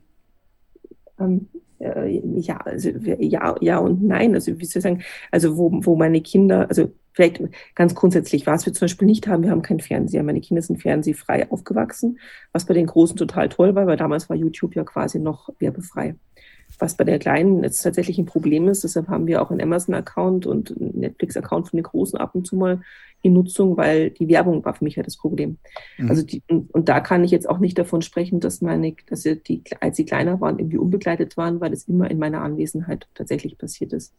Ähm, äh, ja, also ja, ja und nein. Also wie soll ich sagen, also wo, wo meine Kinder, also vielleicht ganz grundsätzlich, was wir zum Beispiel nicht haben, wir haben keinen Fernseher. Meine Kinder sind fernsehfrei aufgewachsen, was bei den Großen total toll war, weil damals war YouTube ja quasi noch werbefrei. Was bei der Kleinen jetzt tatsächlich ein Problem ist, deshalb haben wir auch einen Amazon-Account und einen Netflix-Account von den Großen ab und zu mal in Nutzung, weil die Werbung war für mich ja das Problem. Mhm. Also die, und, und, da kann ich jetzt auch nicht davon sprechen, dass meine, dass sie die, als sie kleiner waren, irgendwie unbegleitet waren, weil es immer in meiner Anwesenheit tatsächlich passiert ist.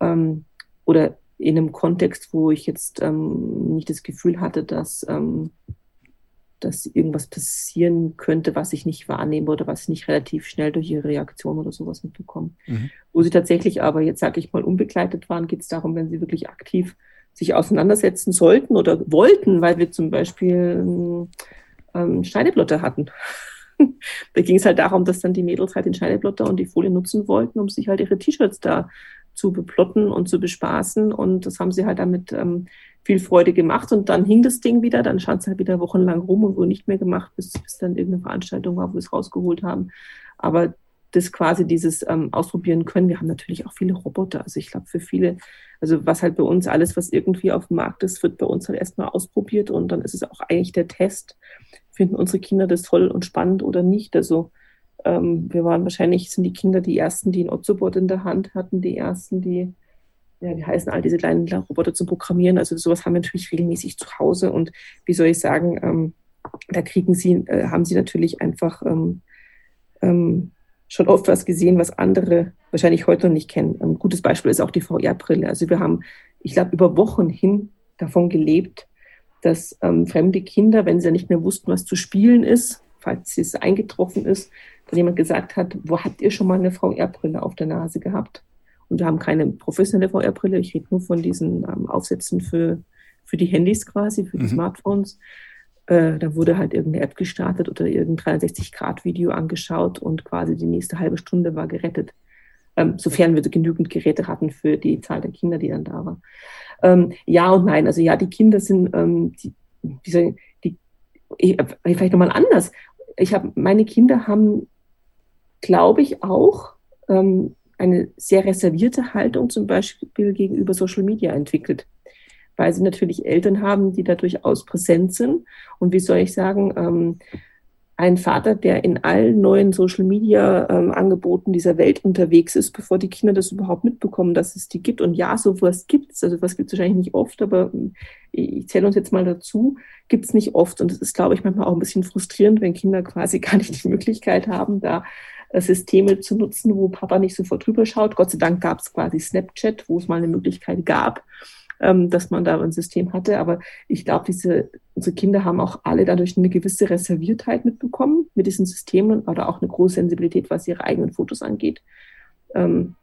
Ähm, oder in einem Kontext, wo ich jetzt ähm, nicht das Gefühl hatte, dass, ähm, dass irgendwas passieren könnte, was ich nicht wahrnehme oder was ich nicht relativ schnell durch ihre Reaktion oder sowas mitbekomme. Mhm. Wo sie tatsächlich aber jetzt, sage ich mal, unbegleitet waren, geht es darum, wenn sie wirklich aktiv sich auseinandersetzen sollten oder wollten, weil wir zum Beispiel ähm, Schneideblotter hatten. (laughs) da ging es halt darum, dass dann die Mädels halt den Schneideblotter und die Folie nutzen wollten, um sich halt ihre T-Shirts da zu beplotten und zu bespaßen. Und das haben sie halt damit ähm, viel Freude gemacht. Und dann hing das Ding wieder, dann stand es halt wieder wochenlang rum und wurde nicht mehr gemacht, bis, bis dann irgendeine Veranstaltung war, wo wir es rausgeholt haben. Aber das quasi dieses ähm, ausprobieren können. Wir haben natürlich auch viele Roboter. Also ich glaube, für viele, also was halt bei uns alles, was irgendwie auf dem Markt ist, wird bei uns halt erstmal ausprobiert und dann ist es auch eigentlich der Test. Finden unsere Kinder das toll und spannend oder nicht? Also ähm, wir waren wahrscheinlich, sind die Kinder die ersten, die ein Ozobot in der Hand hatten, die ersten, die, ja, wie heißen all diese kleinen Roboter zum Programmieren. Also sowas haben wir natürlich regelmäßig zu Hause und wie soll ich sagen, ähm, da kriegen sie, äh, haben sie natürlich einfach ähm, ähm, schon oft was gesehen, was andere wahrscheinlich heute noch nicht kennen. Ein gutes Beispiel ist auch die VR-Brille. Also wir haben, ich glaube, über Wochen hin davon gelebt, dass ähm, fremde Kinder, wenn sie nicht mehr wussten, was zu spielen ist, falls es eingetroffen ist, dass jemand gesagt hat, wo habt ihr schon mal eine VR-Brille auf der Nase gehabt? Und wir haben keine professionelle VR-Brille, ich rede nur von diesen ähm, Aufsätzen für, für die Handys quasi, für die mhm. Smartphones. Äh, da wurde halt irgendeine App gestartet oder irgendein 360-Grad-Video angeschaut und quasi die nächste halbe Stunde war gerettet. Ähm, sofern wir genügend Geräte hatten für die Zahl der Kinder, die dann da war. Ähm, ja und nein. Also ja, die Kinder sind, ähm, die, die, die ich, vielleicht nochmal anders ich habe, meine Kinder haben, glaube ich, auch ähm, eine sehr reservierte Haltung zum Beispiel gegenüber Social Media entwickelt, weil sie natürlich Eltern haben, die da durchaus präsent sind. Und wie soll ich sagen, ähm, ein Vater, der in allen neuen Social Media ähm, dieser Welt unterwegs ist, bevor die Kinder das überhaupt mitbekommen, dass es die gibt. Und ja, sowas gibt es. Also was gibt es wahrscheinlich nicht oft, aber ähm, ich zähle uns jetzt mal dazu, gibt es nicht oft. Und es ist, glaube ich, manchmal auch ein bisschen frustrierend, wenn Kinder quasi (laughs) gar nicht die Möglichkeit haben, da Systeme zu nutzen, wo Papa nicht sofort drüber schaut. Gott sei Dank gab es quasi Snapchat, wo es mal eine Möglichkeit gab ähm, dass man da ein System hatte. Aber ich glaube, diese, unsere Kinder haben auch alle dadurch eine gewisse Reserviertheit mitbekommen mit diesen Systemen oder auch eine große Sensibilität, was ihre eigenen Fotos angeht. Ähm,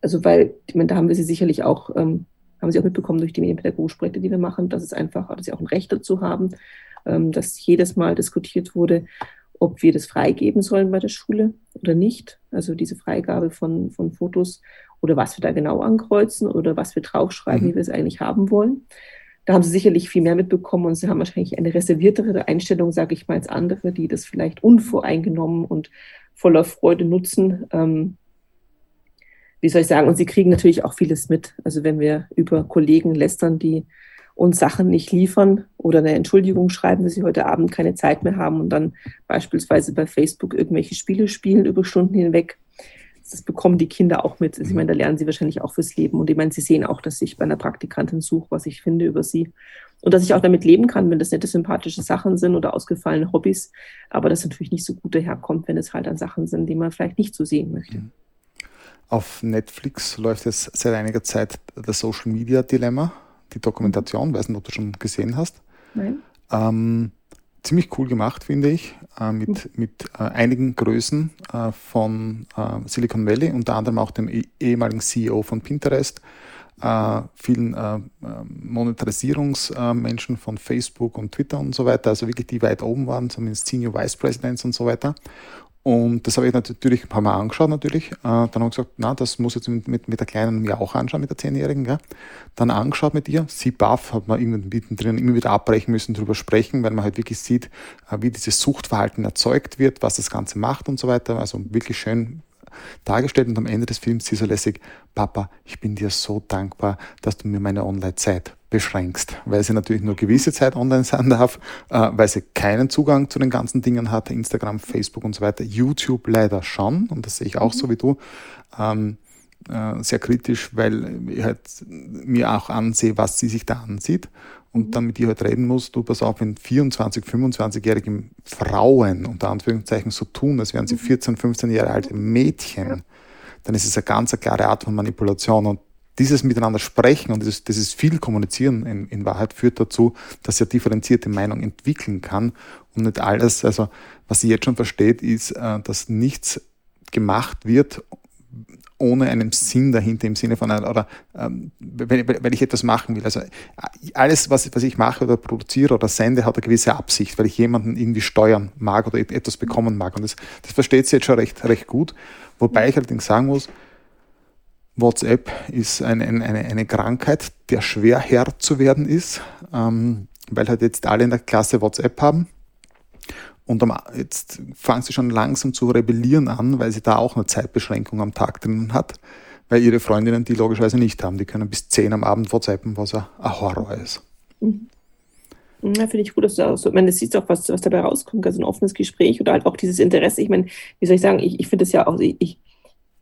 Also weil, ich meine, da haben wir sie sicherlich auch, ähm, haben sie auch mitbekommen durch die Medienpädagogische die wir machen, dass es einfach, dass sie auch ein Recht dazu haben, ähm, dass jedes Mal diskutiert wurde, ob wir das freigeben sollen bei der Schule oder nicht. Also diese Freigabe von, von Fotos oder was wir da genau ankreuzen oder was wir draufschreiben, mhm. wie wir es eigentlich haben wollen. Da haben sie sicherlich viel mehr mitbekommen und sie haben wahrscheinlich eine reserviertere Einstellung, sage ich mal, als andere, die das vielleicht unvoreingenommen und voller Freude nutzen. Ähm, wie soll ich sagen? Und sie kriegen natürlich auch vieles mit. Also wenn wir über Kollegen lästern, die uns Sachen nicht liefern oder eine Entschuldigung schreiben, dass sie heute Abend keine Zeit mehr haben und dann beispielsweise bei Facebook irgendwelche Spiele spielen über Stunden hinweg. Das bekommen die Kinder auch mit. Also ich meine, da lernen sie wahrscheinlich auch fürs Leben. Und ich meine, sie sehen auch, dass ich bei einer Praktikantin suche, was ich finde über sie. Und dass ich auch damit leben kann, wenn das nette, sympathische Sachen sind oder ausgefallene Hobbys. Aber das natürlich nicht so gut daherkommt, wenn es halt an Sachen sind, die man vielleicht nicht so sehen möchte. Mhm. Auf Netflix läuft jetzt seit einiger Zeit das Social Media Dilemma die Dokumentation, weiß nicht, ob du schon gesehen hast. Nein. Ähm, ziemlich cool gemacht, finde ich, äh, mit, mhm. mit äh, einigen Größen äh, von äh, Silicon Valley, unter anderem auch dem eh ehemaligen CEO von Pinterest, äh, vielen äh, Monetarisierungsmenschen von Facebook und Twitter und so weiter, also wirklich die weit oben waren, zumindest Senior Vice Presidents und so weiter. Und das habe ich natürlich ein paar Mal angeschaut natürlich. Äh, dann habe ich gesagt, na, das muss jetzt mit, mit, mit der Kleinen mir auch anschauen, mit der Zehnjährigen. Gell? Dann angeschaut mit ihr. Sie baff, hat man mittendrin immer wieder abbrechen müssen, darüber sprechen, weil man halt wirklich sieht, äh, wie dieses Suchtverhalten erzeugt wird, was das Ganze macht und so weiter. Also wirklich schön dargestellt und am Ende des Films sie so lässig, Papa, ich bin dir so dankbar, dass du mir meine Online-Zeit beschränkst, weil sie natürlich nur gewisse Zeit online sein darf, äh, weil sie keinen Zugang zu den ganzen Dingen hat, Instagram, Facebook und so weiter, YouTube leider schon, und das sehe ich auch mhm. so wie du, ähm, äh, sehr kritisch, weil ich halt mir auch ansehe, was sie sich da ansieht und mhm. dann mit ihr halt reden muss, du pass auf, wenn 24, 25-jährige Frauen unter Anführungszeichen so tun, als wären sie 14, mhm. 15 Jahre alte Mädchen, dann ist es eine ganz eine klare Art von Manipulation und dieses Miteinander sprechen und dieses, dieses viel Kommunizieren in, in Wahrheit führt dazu, dass er differenzierte Meinung entwickeln kann und nicht alles, also was sie jetzt schon versteht, ist, äh, dass nichts gemacht wird ohne einen Sinn dahinter im Sinne von einer, oder ähm, wenn, wenn ich etwas machen will. Also alles, was, was ich mache oder produziere oder sende, hat eine gewisse Absicht, weil ich jemanden irgendwie steuern mag oder etwas bekommen mag. Und das, das versteht sie jetzt schon recht, recht gut. Wobei ich allerdings sagen muss, WhatsApp ist eine, eine, eine Krankheit, der schwer Herr zu werden ist, ähm, weil halt jetzt alle in der Klasse WhatsApp haben. Und jetzt fangen sie schon langsam zu rebellieren an, weil sie da auch eine Zeitbeschränkung am Tag drin hat, weil ihre Freundinnen die logischerweise nicht haben. Die können bis 10 am Abend WhatsAppen, was ein Horror ist. Mhm. Ja, finde ich gut, dass du auch so, ich meine, das siehst auch, was, was dabei rauskommt, also ein offenes Gespräch oder halt auch dieses Interesse. Ich meine, wie soll ich sagen, ich, ich finde das ja auch, ich,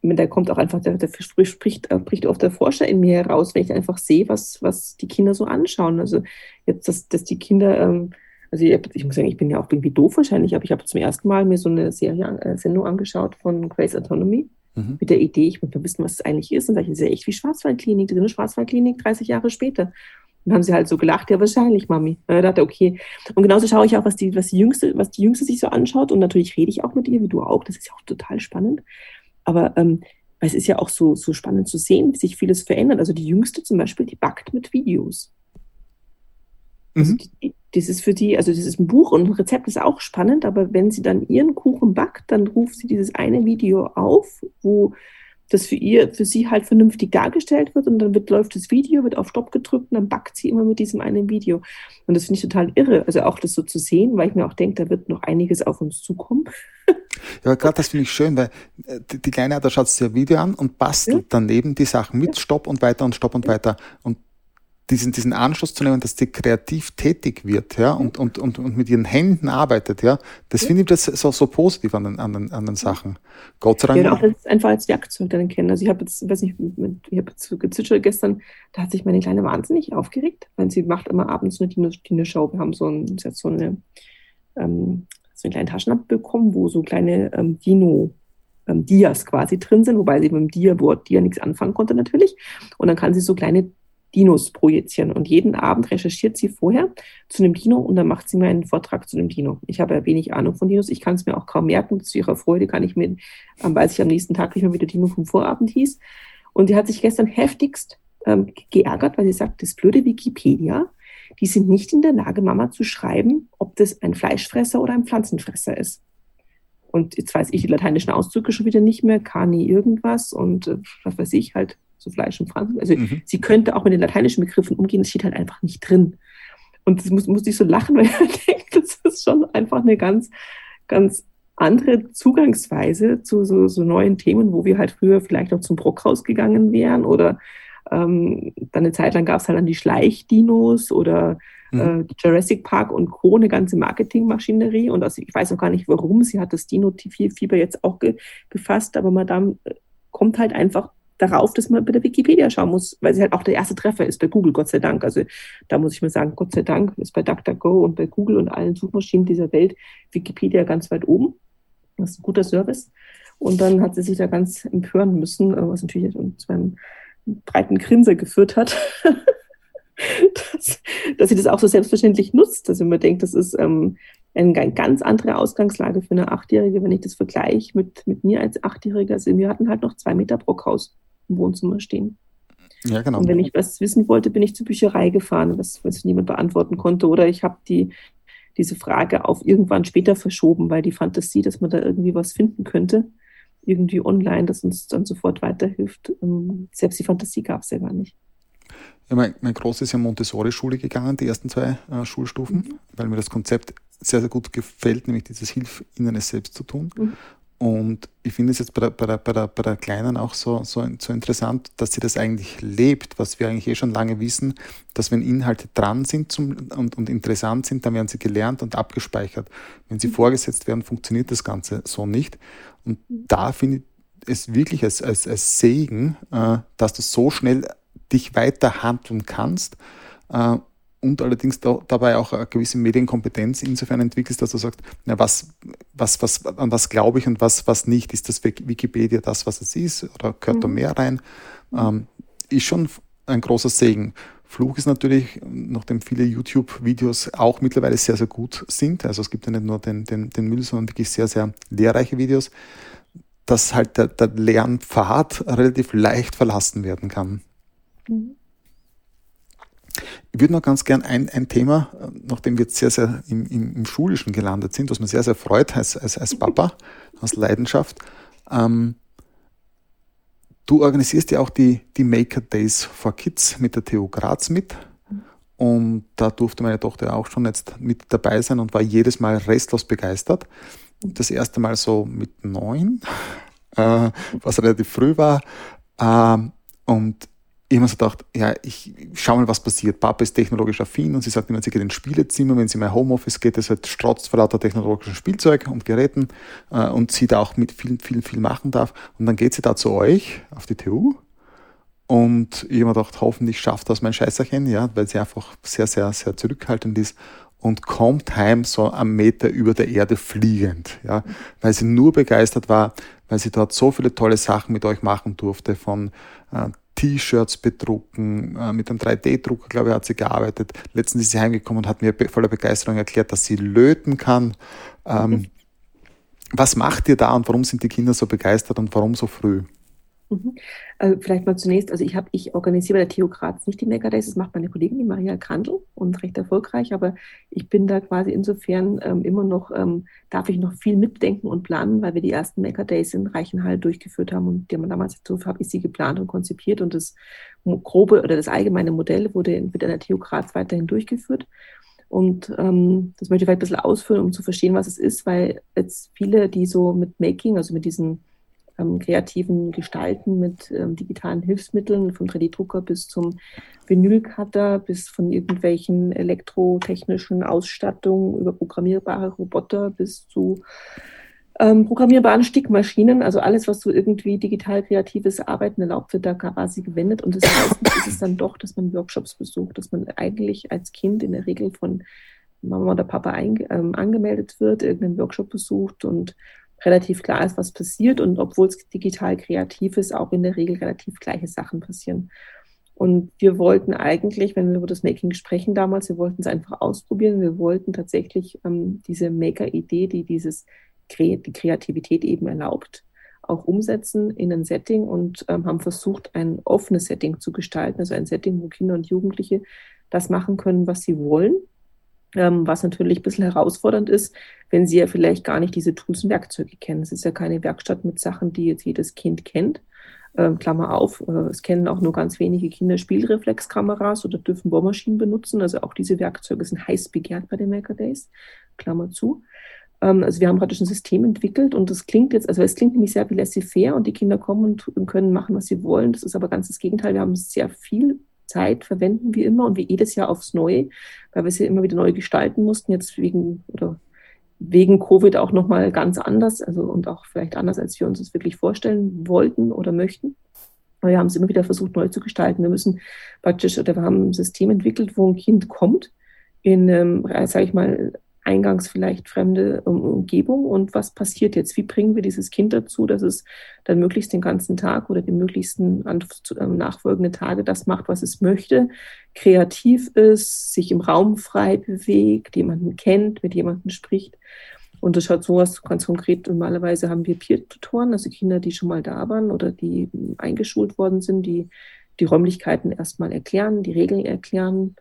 da kommt auch einfach, der, der spricht, äh, spricht oft der Forscher in mir heraus, wenn ich einfach sehe, was, was die Kinder so anschauen. Also jetzt, dass, dass die Kinder, ähm, also ich, ich, muss sagen, ich bin ja auch irgendwie doof wahrscheinlich, aber ich habe zum ersten Mal mir so eine Serie, äh, Sendung angeschaut von Grace Autonomy mhm. mit der Idee, ich möchte wissen, was es eigentlich ist. Und sage ich, das ist ja echt wie Schwarzwaldklinik, drin Schwarzwaldklinik 30 Jahre später. Und haben sie halt so gelacht, ja, wahrscheinlich, Mami. Und ich dachte, okay. Und genauso schaue ich auch, was die, was die Jüngste, was die Jüngste sich so anschaut. Und natürlich rede ich auch mit ihr, wie du auch. Das ist ja auch total spannend. Aber ähm, es ist ja auch so, so spannend zu sehen, wie sich vieles verändert. Also die Jüngste zum Beispiel, die backt mit Videos. Also mhm. die, das ist für die, also das ist ein Buch und ein Rezept ist auch spannend, aber wenn sie dann ihren Kuchen backt, dann ruft sie dieses eine Video auf, wo das für ihr, für sie halt vernünftig dargestellt wird und dann wird, läuft das Video, wird auf Stopp gedrückt und dann backt sie immer mit diesem einen Video. Und das finde ich total irre, also auch das so zu sehen, weil ich mir auch denke, da wird noch einiges auf uns zukommen. Ja, gerade das finde ich schön, weil äh, die Kleine, da schaut sich ein Video an und bastelt ja. daneben die Sachen mit, Stopp und weiter und Stopp und weiter. Und diesen, diesen Anschluss zu nehmen, dass sie kreativ tätig wird, ja, und, und, und, und mit ihren Händen arbeitet, ja, das ja. finde ich das so, so positiv an den, an, den, an den Sachen. Gott sei Dank. Ja, auch das einfach als Werkzeug dann kennen. Also ich habe jetzt, weiß nicht, mit, ich habe jetzt gezwitschert gestern, da hat sich meine Kleine wahnsinnig aufgeregt, weil sie macht immer abends eine Dino-Show. Wir haben so, ein, so eine, ähm, so eine kleine Taschenlampe bekommen, wo so kleine ähm, Dino ähm, Dias quasi drin sind, wobei sie mit dem Dia-Wort Dia nichts anfangen konnte natürlich. Und dann kann sie so kleine Dinos projizieren. Und jeden Abend recherchiert sie vorher zu einem Dino und dann macht sie mir einen Vortrag zu dem Dino. Ich habe ja wenig Ahnung von Dinos, ich kann es mir auch kaum merken. Zu ihrer Freude kann ich mir, ähm, weiß ich am nächsten Tag nicht mehr, wie der Dino vom Vorabend hieß. Und die hat sich gestern heftigst ähm, geärgert, weil sie sagt, das blöde Wikipedia, die sind nicht in der Lage, Mama zu schreiben, ob das ein Fleischfresser oder ein Pflanzenfresser ist. Und jetzt weiß ich die lateinischen Ausdrücke schon wieder nicht mehr, Kani irgendwas und äh, was weiß ich, halt so Fleisch und Pflanzen. Also mhm. sie könnte auch mit den lateinischen Begriffen umgehen, das steht halt einfach nicht drin. Und das muss, musste ich so lachen, (laughs) weil ich denke, das ist schon einfach eine ganz, ganz andere Zugangsweise zu so, so neuen Themen, wo wir halt früher vielleicht auch zum Brockhaus gegangen wären oder ähm, dann eine Zeit lang gab es halt dann die Schleichdinos oder mhm. äh, Jurassic Park und Co., eine ganze Marketingmaschinerie. Und also ich weiß auch gar nicht warum. Sie hat das Dino-Fieber jetzt auch ge gefasst, aber Madame äh, kommt halt einfach darauf, dass man bei der Wikipedia schauen muss, weil sie halt auch der erste Treffer ist bei Google, Gott sei Dank. Also da muss ich mal sagen, Gott sei Dank ist bei DuckDuckGo und bei Google und allen Suchmaschinen dieser Welt Wikipedia ganz weit oben. Das ist ein guter Service. Und dann hat sie sich da ganz empören müssen, äh, was natürlich zu einem breiten Grinser geführt hat, (laughs) dass, dass, sie das auch so selbstverständlich nutzt, dass immer denkt, das ist ähm, eine ganz andere Ausgangslage für eine Achtjährige, wenn ich das vergleiche mit, mit mir als Achtjähriger. Also wir hatten halt noch zwei Meter Brockhaus im Wohnzimmer stehen. Ja, genau. Und wenn ich was wissen wollte, bin ich zur Bücherei gefahren, was, was niemand beantworten konnte. Oder ich habe die, diese Frage auf irgendwann später verschoben, weil die Fantasie, dass man da irgendwie was finden könnte, irgendwie online, das uns dann sofort weiterhilft. Ähm, selbst die Fantasie gab es ja gar nicht. Ja, mein, mein Groß ist ja Montessori-Schule gegangen, die ersten zwei äh, Schulstufen, mhm. weil mir das Konzept sehr, sehr gut gefällt, nämlich dieses Hilf ihnen es selbst zu tun. Mhm. Und ich finde es jetzt bei der, bei der, bei der, bei der Kleinen auch so, so, so interessant, dass sie das eigentlich lebt, was wir eigentlich eh schon lange wissen, dass wenn Inhalte dran sind zum, und, und interessant sind, dann werden sie gelernt und abgespeichert. Wenn sie mhm. vorgesetzt werden, funktioniert das Ganze so nicht. Und da finde ich es wirklich als, als, als Segen, äh, dass du so schnell dich weiter handeln kannst äh, und allerdings da, dabei auch eine gewisse Medienkompetenz insofern entwickelst, dass du sagst, na, was, was, was, an was glaube ich und was, was nicht? Ist das Wikipedia das, was es ist oder gehört mhm. da mehr rein? Ähm, ist schon ein großer Segen. Fluch ist natürlich, nachdem viele YouTube-Videos auch mittlerweile sehr, sehr gut sind, also es gibt ja nicht nur den, den, den Müll, sondern wirklich sehr, sehr lehrreiche Videos, dass halt der, der Lernpfad relativ leicht verlassen werden kann. Mhm. Ich würde noch ganz gern ein, ein Thema, nachdem wir jetzt sehr, sehr im, im, im Schulischen gelandet sind, was mir sehr, sehr freut als, als, als Papa, (laughs) aus Leidenschaft. Ähm, du organisierst ja auch die, die Maker Days for Kids mit der TU Graz mit. Und da durfte meine Tochter auch schon jetzt mit dabei sein und war jedes Mal restlos begeistert. Das erste Mal so mit neun, (laughs) äh, was relativ früh war. Ähm, und habe so gedacht, ja, ich schau mal, was passiert. Papa ist technologisch affin und sie sagt immer, sie geht ins Spielezimmer, wenn sie in mein Homeoffice geht, das halt strotzt vor lauter technologischem Spielzeug und Geräten äh, und sie da auch mit viel, viel, viel machen darf. Und dann geht sie da zu euch auf die TU und ich habe gedacht, hoffentlich schafft das mein Scheißerchen, ja, weil sie einfach sehr, sehr, sehr zurückhaltend ist und kommt heim so am Meter über der Erde fliegend, ja, weil sie nur begeistert war, weil sie dort so viele tolle Sachen mit euch machen durfte, von äh, T-Shirts bedrucken, äh, mit einem 3D-Drucker, glaube ich, hat sie gearbeitet. Letztens ist sie heimgekommen und hat mir voller Begeisterung erklärt, dass sie löten kann. Ähm, mhm. Was macht ihr da und warum sind die Kinder so begeistert und warum so früh? Mhm. Also vielleicht mal zunächst, also ich habe, ich organisiere bei der TU Graz nicht die Maker Days, das macht meine Kollegin, die Maria Krandl und recht erfolgreich, aber ich bin da quasi insofern ähm, immer noch, ähm, darf ich noch viel mitdenken und planen, weil wir die ersten Maker Days in Reichenhall durchgeführt haben und die haben damals, so habe ich sie geplant und konzipiert und das grobe oder das allgemeine Modell wurde in der TU Graz weiterhin durchgeführt. Und ähm, das möchte ich vielleicht ein bisschen ausführen, um zu verstehen, was es ist, weil jetzt viele, die so mit Making, also mit diesen ähm, kreativen Gestalten mit ähm, digitalen Hilfsmitteln, vom 3D-Drucker bis zum Vinylcutter, bis von irgendwelchen elektrotechnischen Ausstattungen über programmierbare Roboter bis zu ähm, programmierbaren Stickmaschinen, also alles, was so irgendwie digital kreatives Arbeiten erlaubt, wird da quasi gewendet. Und das meistens ist es dann doch, dass man Workshops besucht, dass man eigentlich als Kind in der Regel von Mama oder Papa ähm, angemeldet wird, irgendeinen Workshop besucht und relativ klar ist, was passiert und obwohl es digital kreativ ist, auch in der Regel relativ gleiche Sachen passieren. Und wir wollten eigentlich, wenn wir über das Making sprechen damals, wir wollten es einfach ausprobieren. Wir wollten tatsächlich ähm, diese Maker-Idee, die dieses die Kreativität eben erlaubt, auch umsetzen in ein Setting und ähm, haben versucht, ein offenes Setting zu gestalten, also ein Setting, wo Kinder und Jugendliche das machen können, was sie wollen. Ähm, was natürlich ein bisschen herausfordernd ist, wenn sie ja vielleicht gar nicht diese Tools und Werkzeuge kennen. Es ist ja keine Werkstatt mit Sachen, die jetzt jedes Kind kennt. Ähm, Klammer auf, äh, es kennen auch nur ganz wenige Kinder Spielreflexkameras oder dürfen Bohrmaschinen benutzen. Also auch diese Werkzeuge sind heiß begehrt bei den Maker Days. Klammer zu. Ähm, also wir haben praktisch ein System entwickelt und das klingt jetzt, also es klingt nämlich sehr wie laissez-faire und die Kinder kommen und können machen, was sie wollen. Das ist aber ganz das Gegenteil. Wir haben sehr viel Zeit verwenden wir immer und wie jedes Jahr aufs Neue, weil wir sie immer wieder neu gestalten mussten, jetzt wegen oder wegen Covid auch nochmal ganz anders, also und auch vielleicht anders, als wir uns das wirklich vorstellen wollten oder möchten. Aber wir haben es immer wieder versucht, neu zu gestalten. Wir müssen praktisch, oder wir haben ein System entwickelt, wo ein Kind kommt, in, ähm, sage ich mal, eingangs vielleicht fremde Umgebung und was passiert jetzt? Wie bringen wir dieses Kind dazu, dass es dann möglichst den ganzen Tag oder die möglichsten ähm, nachfolgenden Tage das macht, was es möchte, kreativ ist, sich im Raum frei bewegt, jemanden kennt, mit jemandem spricht. Und das schaut so aus, ganz konkret, normalerweise haben wir Peer-Tutoren, also Kinder, die schon mal da waren oder die eingeschult worden sind, die die Räumlichkeiten erstmal erklären, die Regeln erklären,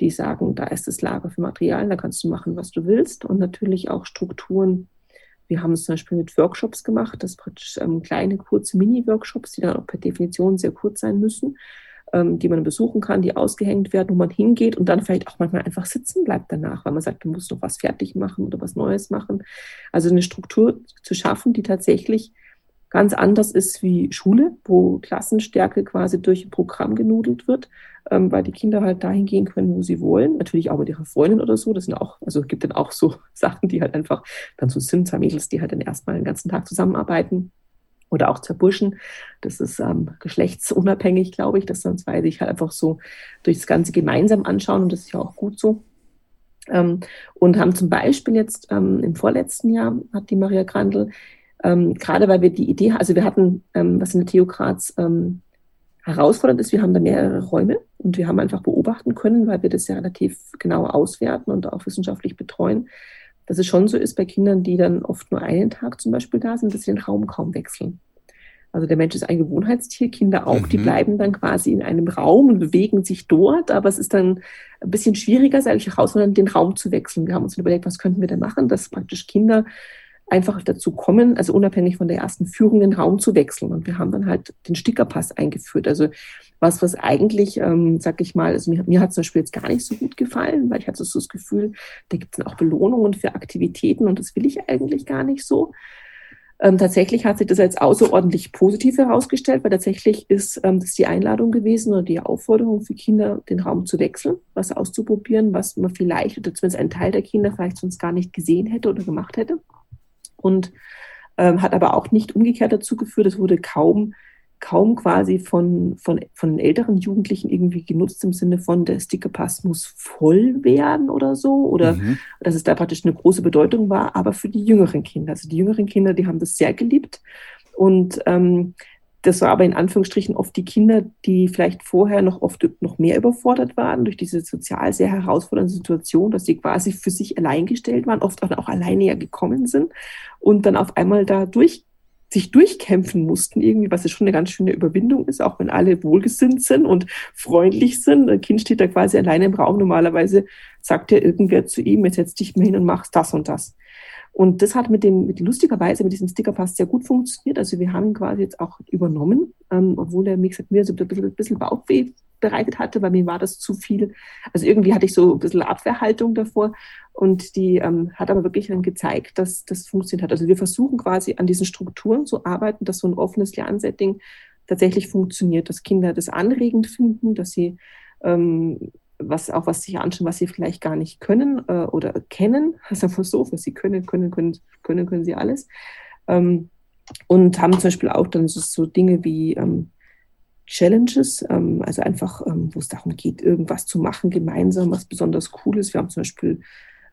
die sagen, da ist das Lager für Materialien, da kannst du machen, was du willst. Und natürlich auch Strukturen. Wir haben es zum Beispiel mit Workshops gemacht, das praktisch ähm, kleine, kurze Mini-Workshops, die dann auch per Definition sehr kurz sein müssen, ähm, die man besuchen kann, die ausgehängt werden, wo man hingeht und dann vielleicht auch manchmal einfach sitzen bleibt danach, weil man sagt, du musst noch was fertig machen oder was Neues machen. Also eine Struktur zu schaffen, die tatsächlich ganz anders ist wie Schule, wo Klassenstärke quasi durch ein Programm genudelt wird, ähm, weil die Kinder halt dahin gehen können, wo sie wollen. Natürlich auch mit ihrer Freundin oder so. Das sind auch, also gibt dann auch so (laughs) Sachen, die halt einfach dann so sind, zwei Mädels, die halt dann erstmal den ganzen Tag zusammenarbeiten. Oder auch zwei Burschen. Das ist ähm, geschlechtsunabhängig, glaube ich, dass dann zwei sich halt einfach so durch das Ganze gemeinsam anschauen und das ist ja auch gut so. Ähm, und haben zum Beispiel jetzt ähm, im vorletzten Jahr hat die Maria Grandl ähm, gerade weil wir die Idee, also wir hatten, ähm, was in der TU Graz ähm, herausfordernd ist, wir haben da mehrere Räume und wir haben einfach beobachten können, weil wir das ja relativ genau auswerten und auch wissenschaftlich betreuen, dass es schon so ist bei Kindern, die dann oft nur einen Tag zum Beispiel da sind, dass sie den Raum kaum wechseln. Also der Mensch ist ein Gewohnheitstier, Kinder auch, mhm. die bleiben dann quasi in einem Raum und bewegen sich dort, aber es ist dann ein bisschen schwieriger, sage ich herausfordernd, den Raum zu wechseln. Wir haben uns überlegt, was könnten wir denn machen, dass praktisch Kinder einfach dazu kommen, also unabhängig von der ersten Führung, den Raum zu wechseln. Und wir haben dann halt den Stickerpass eingeführt. Also was, was eigentlich, ähm, sag ich mal, also mir, mir hat zum Beispiel jetzt gar nicht so gut gefallen, weil ich hatte so das Gefühl, da gibt es dann auch Belohnungen für Aktivitäten und das will ich eigentlich gar nicht so. Ähm, tatsächlich hat sich das als außerordentlich positiv herausgestellt, weil tatsächlich ist ähm, das die Einladung gewesen oder die Aufforderung für Kinder, den Raum zu wechseln, was auszuprobieren, was man vielleicht oder zumindest ein Teil der Kinder vielleicht sonst gar nicht gesehen hätte oder gemacht hätte und ähm, hat aber auch nicht umgekehrt dazu geführt, es wurde kaum, kaum quasi von, von, von älteren Jugendlichen irgendwie genutzt im Sinne von, der Stickerpass muss voll werden oder so, oder mhm. dass es da praktisch eine große Bedeutung war, aber für die jüngeren Kinder. Also die jüngeren Kinder, die haben das sehr geliebt. Und ähm, das war aber in Anführungsstrichen oft die Kinder, die vielleicht vorher noch oft noch mehr überfordert waren durch diese sozial sehr herausfordernde Situation, dass sie quasi für sich allein gestellt waren, oft auch, alleine ja gekommen sind und dann auf einmal da durch, sich durchkämpfen mussten, irgendwie, was ja schon eine ganz schöne Überwindung ist, auch wenn alle wohlgesinnt sind und freundlich sind. Ein Kind steht da quasi alleine im Raum. Normalerweise sagt ja irgendwer zu ihm, jetzt setz dich mal hin und machst das und das. Und das hat mit dem, mit, lustigerweise mit diesem Stickerpass sehr gut funktioniert. Also wir haben ihn quasi jetzt auch übernommen, ähm, obwohl er, wie gesagt, mir so ein bisschen, ein bisschen Bauchweh bereitet hatte, weil mir war das zu viel. Also irgendwie hatte ich so ein bisschen Abwehrhaltung davor. Und die ähm, hat aber wirklich dann gezeigt, dass das funktioniert hat. Also wir versuchen quasi an diesen Strukturen zu arbeiten, dass so ein offenes Lernsetting tatsächlich funktioniert, dass Kinder das anregend finden, dass sie ähm, was auch was sich anschauen, was sie vielleicht gar nicht können äh, oder kennen. (laughs) Also so, was sie können, können, können, können, können sie alles. Ähm, und haben zum Beispiel auch dann so, so Dinge wie ähm, Challenges, ähm, also einfach, ähm, wo es darum geht, irgendwas zu machen gemeinsam, was besonders cool ist. Wir haben zum Beispiel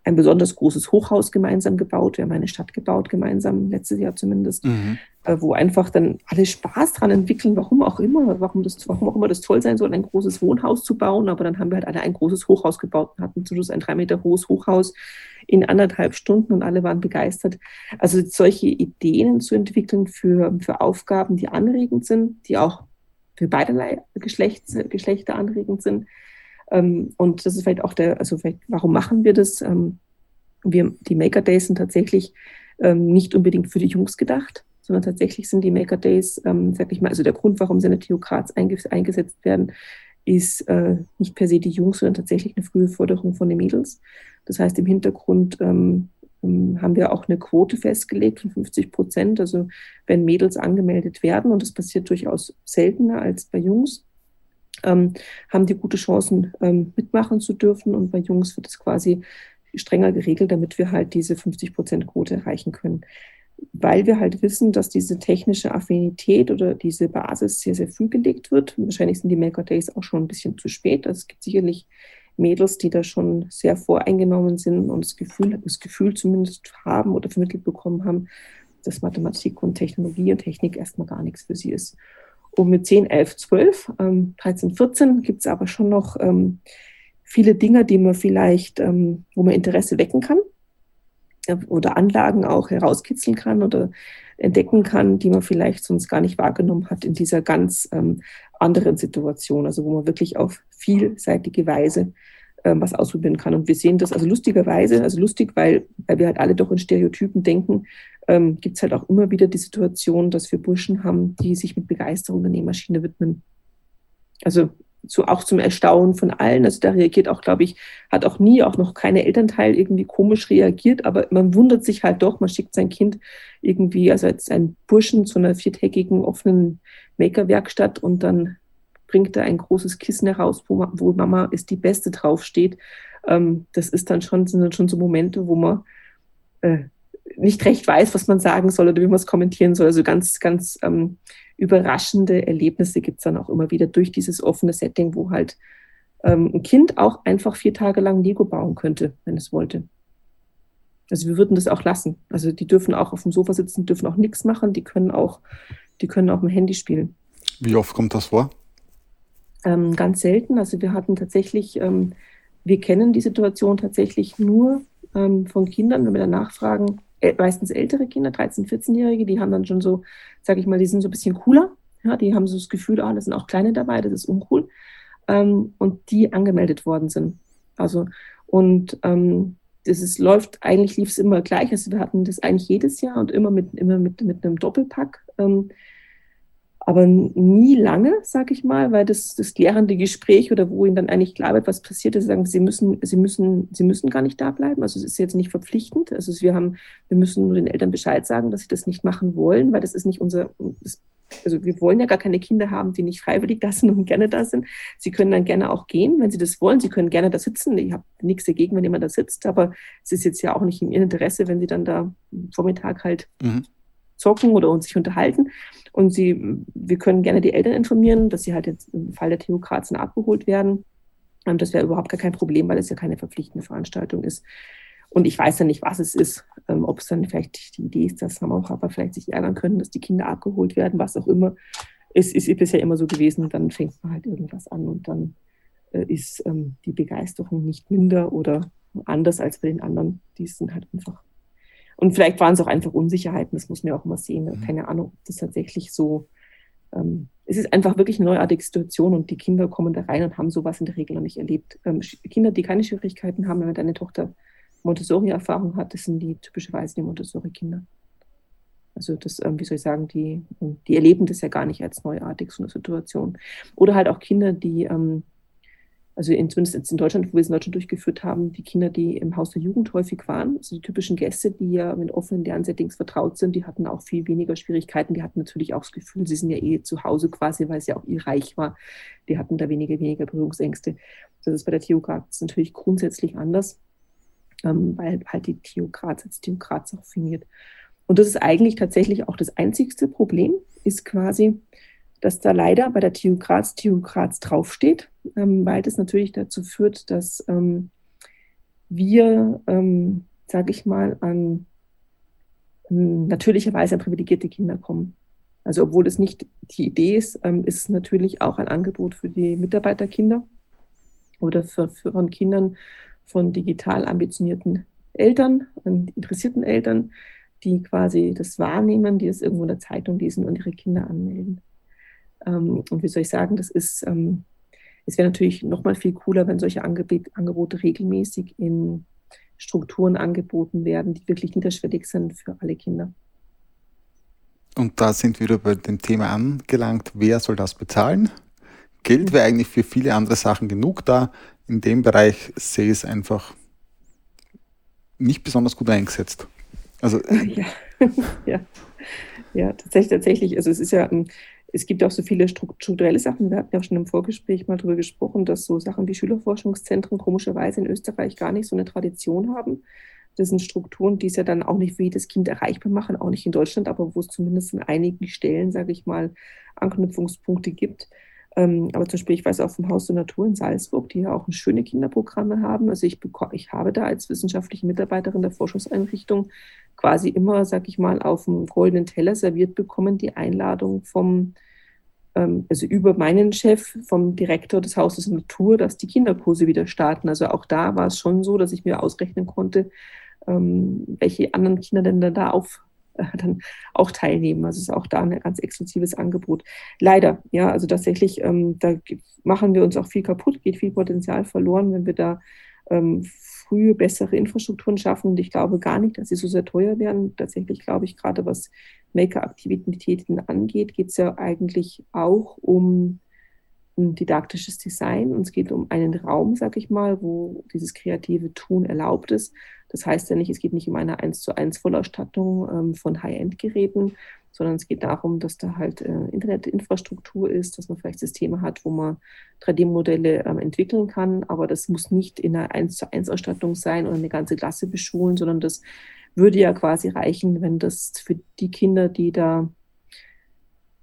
ein besonders großes Hochhaus gemeinsam gebaut. Wir haben eine Stadt gebaut, gemeinsam, letztes Jahr zumindest, mhm. äh, wo einfach dann alle Spaß dran entwickeln, warum auch immer, warum, das, warum auch immer das toll sein soll, ein großes Wohnhaus zu bauen. Aber dann haben wir halt alle ein großes Hochhaus gebaut und hatten zum Schluss ein drei Meter hohes Hochhaus in anderthalb Stunden und alle waren begeistert. Also solche Ideen zu entwickeln für, für Aufgaben, die anregend sind, die auch für beiderlei Geschlechts, Geschlechter anregend sind, und das ist vielleicht auch der, also vielleicht, warum machen wir das? Ähm, wir, die Maker Days sind tatsächlich ähm, nicht unbedingt für die Jungs gedacht, sondern tatsächlich sind die Maker Days, ähm, sag ich mal, also der Grund, warum sie in der Theokrats eingesetzt werden, ist äh, nicht per se die Jungs, sondern tatsächlich eine frühe Förderung von den Mädels. Das heißt, im Hintergrund ähm, ähm haben wir auch eine Quote festgelegt von 50 Prozent. Also wenn Mädels angemeldet werden, und das passiert durchaus seltener als bei Jungs, ähm, haben die gute Chancen, ähm, mitmachen zu dürfen. Und bei Jungs wird es quasi strenger geregelt, damit wir halt diese 50-Prozent-Quote erreichen können. Weil wir halt wissen, dass diese technische Affinität oder diese Basis sehr, sehr früh gelegt wird. Wahrscheinlich sind die Maker Days auch schon ein bisschen zu spät. Also es gibt sicherlich Mädels, die da schon sehr voreingenommen sind und das Gefühl, das Gefühl zumindest haben oder vermittelt bekommen haben, dass Mathematik und Technologie und Technik erstmal gar nichts für sie ist. Und mit 10, 11, 12, ähm, 13, 14 gibt es aber schon noch ähm, viele Dinge, die man vielleicht, ähm, wo man Interesse wecken kann äh, oder Anlagen auch herauskitzeln kann oder entdecken kann, die man vielleicht sonst gar nicht wahrgenommen hat in dieser ganz ähm, anderen Situation, also wo man wirklich auf vielseitige Weise ähm, was ausprobieren kann. Und wir sehen das also lustigerweise, also lustig, weil, weil wir halt alle doch in Stereotypen denken, ähm, gibt es halt auch immer wieder die Situation, dass wir Burschen haben, die sich mit Begeisterung der Nähmaschine widmen. Also so auch zum Erstaunen von allen. Also da reagiert auch, glaube ich, hat auch nie auch noch keine Elternteil irgendwie komisch reagiert, aber man wundert sich halt doch, man schickt sein Kind irgendwie, also als ein Burschen zu einer viertägigen offenen Maker-Werkstatt und dann bringt er ein großes Kissen heraus, wo, wo Mama ist die Beste draufsteht. Ähm, das ist dann schon, sind dann schon so Momente, wo man äh, nicht recht weiß, was man sagen soll oder wie man es kommentieren soll. Also ganz, ganz ähm, überraschende Erlebnisse gibt es dann auch immer wieder durch dieses offene Setting, wo halt ähm, ein Kind auch einfach vier Tage lang Lego bauen könnte, wenn es wollte. Also wir würden das auch lassen. Also die dürfen auch auf dem Sofa sitzen, dürfen auch nichts machen, die können auch, die können auch mit dem Handy spielen. Wie oft kommt das vor? Ähm, ganz selten. Also wir hatten tatsächlich, ähm, wir kennen die Situation tatsächlich nur ähm, von Kindern, wenn wir dann nachfragen, äh, meistens ältere Kinder, 13-, 14-Jährige, die haben dann schon so, sage ich mal, die sind so ein bisschen cooler. Ja, die haben so das Gefühl, ah, da sind auch Kleine dabei, das ist uncool. Ähm, und die angemeldet worden sind. Also, und ähm, das ist, läuft, eigentlich lief es immer gleich. Also wir hatten das eigentlich jedes Jahr und immer mit, immer mit, mit einem Doppelpack. Ähm, aber nie lange, sag ich mal, weil das, das klärende Gespräch oder wo ihnen dann eigentlich klar wird, was passiert ist, sagen, sie müssen, sie müssen, sie müssen gar nicht da bleiben. Also es ist jetzt nicht verpflichtend. Also wir haben, wir müssen nur den Eltern Bescheid sagen, dass sie das nicht machen wollen, weil das ist nicht unser, das, also wir wollen ja gar keine Kinder haben, die nicht freiwillig da sind und gerne da sind. Sie können dann gerne auch gehen, wenn sie das wollen. Sie können gerne da sitzen. Ich habe nichts dagegen, wenn jemand da sitzt, aber es ist jetzt ja auch nicht in ihrem Interesse, wenn sie dann da Vormittag halt mhm zocken oder uns sich unterhalten. Und sie, wir können gerne die Eltern informieren, dass sie halt jetzt im Fall der Theokraten abgeholt werden. Und das wäre überhaupt gar kein Problem, weil es ja keine verpflichtende Veranstaltung ist. Und ich weiß ja nicht, was es ist, ähm, ob es dann vielleicht die Idee ist, dass Mama und Papa vielleicht sich ärgern können, dass die Kinder abgeholt werden, was auch immer. Es ist bisher immer so gewesen, dann fängt man halt irgendwas an und dann äh, ist ähm, die Begeisterung nicht minder oder anders als bei den anderen. Die sind halt einfach und vielleicht waren es auch einfach Unsicherheiten, das muss man ja auch immer sehen. Mhm. Keine Ahnung, ob das tatsächlich so. Ähm, es ist einfach wirklich eine neuartige Situation und die Kinder kommen da rein und haben sowas in der Regel noch nicht erlebt. Ähm, Kinder, die keine Schwierigkeiten haben, wenn deine Tochter Montessori-Erfahrung hat, das sind die typischerweise die Montessori-Kinder. Also das, ähm, wie soll ich sagen, die, die erleben das ja gar nicht als neuartig, so eine Situation. Oder halt auch Kinder, die ähm, also in, zumindest jetzt in Deutschland, wo wir es in Deutschland durchgeführt haben, die Kinder, die im Haus der Jugend häufig waren, also die typischen Gäste, die ja mit offenen Lernsettings vertraut sind, die hatten auch viel weniger Schwierigkeiten. Die hatten natürlich auch das Gefühl, sie sind ja eh zu Hause quasi, weil es ja auch ihr Reich war. Die hatten da weniger, weniger Berührungsängste. Das ist bei der TU Graz natürlich grundsätzlich anders, ähm, weil halt die TU Graz als TU Graz auch fingiert. Und das ist eigentlich tatsächlich auch das einzigste Problem, ist quasi, dass da leider bei der TU Graz TU Graz draufsteht, ähm, weil das natürlich dazu führt, dass ähm, wir, ähm, sage ich mal, an, natürlicherweise an privilegierte Kinder kommen. Also obwohl es nicht die Idee ist, ähm, ist es natürlich auch ein Angebot für die Mitarbeiterkinder oder für, für von Kindern von digital ambitionierten Eltern, interessierten Eltern, die quasi das wahrnehmen, die es irgendwo in der Zeitung lesen und ihre Kinder anmelden. Ähm, und wie soll ich sagen, das ist, ähm, es wäre natürlich noch mal viel cooler, wenn solche Angeb Angebote regelmäßig in Strukturen angeboten werden, die wirklich niederschwellig sind für alle Kinder. Und da sind wir wieder bei dem Thema angelangt, wer soll das bezahlen? Geld wäre eigentlich für viele andere Sachen genug da. In dem Bereich sehe ich es einfach nicht besonders gut eingesetzt. Also (laughs) ja. ja. ja, tatsächlich, tatsächlich. Also es ist ja, es gibt auch so viele strukturelle Sachen. Wir hatten ja auch schon im Vorgespräch mal darüber gesprochen, dass so Sachen wie Schülerforschungszentren komischerweise in Österreich gar nicht so eine Tradition haben. Das sind Strukturen, die es ja dann auch nicht für jedes Kind erreichbar machen, auch nicht in Deutschland, aber wo es zumindest an einigen Stellen, sage ich mal, Anknüpfungspunkte gibt. Ähm, aber zum Beispiel, ich weiß auch vom Haus der Natur in Salzburg, die ja auch schöne Kinderprogramme haben. Also ich, ich habe da als wissenschaftliche Mitarbeiterin der Forschungseinrichtung quasi immer, sag ich mal, auf dem goldenen Teller serviert bekommen, die Einladung vom, ähm, also über meinen Chef, vom Direktor des Hauses der Natur, dass die Kinderkurse wieder starten. Also auch da war es schon so, dass ich mir ausrechnen konnte, ähm, welche anderen Kinder denn da auf (laughs) dann auch teilnehmen. Also es ist auch da ein ganz exklusives Angebot. Leider, ja, also tatsächlich, ähm, da machen wir uns auch viel kaputt, geht viel Potenzial verloren, wenn wir da ähm, früh bessere Infrastrukturen schaffen. Und ich glaube gar nicht, dass sie so sehr teuer werden. Tatsächlich glaube ich, gerade was Maker-Aktivitäten angeht, geht es ja eigentlich auch um ein didaktisches Design und es geht um einen Raum, sag ich mal, wo dieses kreative Tun erlaubt ist. Das heißt ja nicht, es geht nicht um eine 1 zu 1 Vollausstattung ähm, von High-End-Geräten, sondern es geht darum, dass da halt äh, Internetinfrastruktur ist, dass man vielleicht Systeme hat, wo man 3D-Modelle ähm, entwickeln kann, aber das muss nicht in einer 1 zu 1 Ausstattung sein oder eine ganze Klasse beschulen, sondern das würde ja quasi reichen, wenn das für die Kinder, die da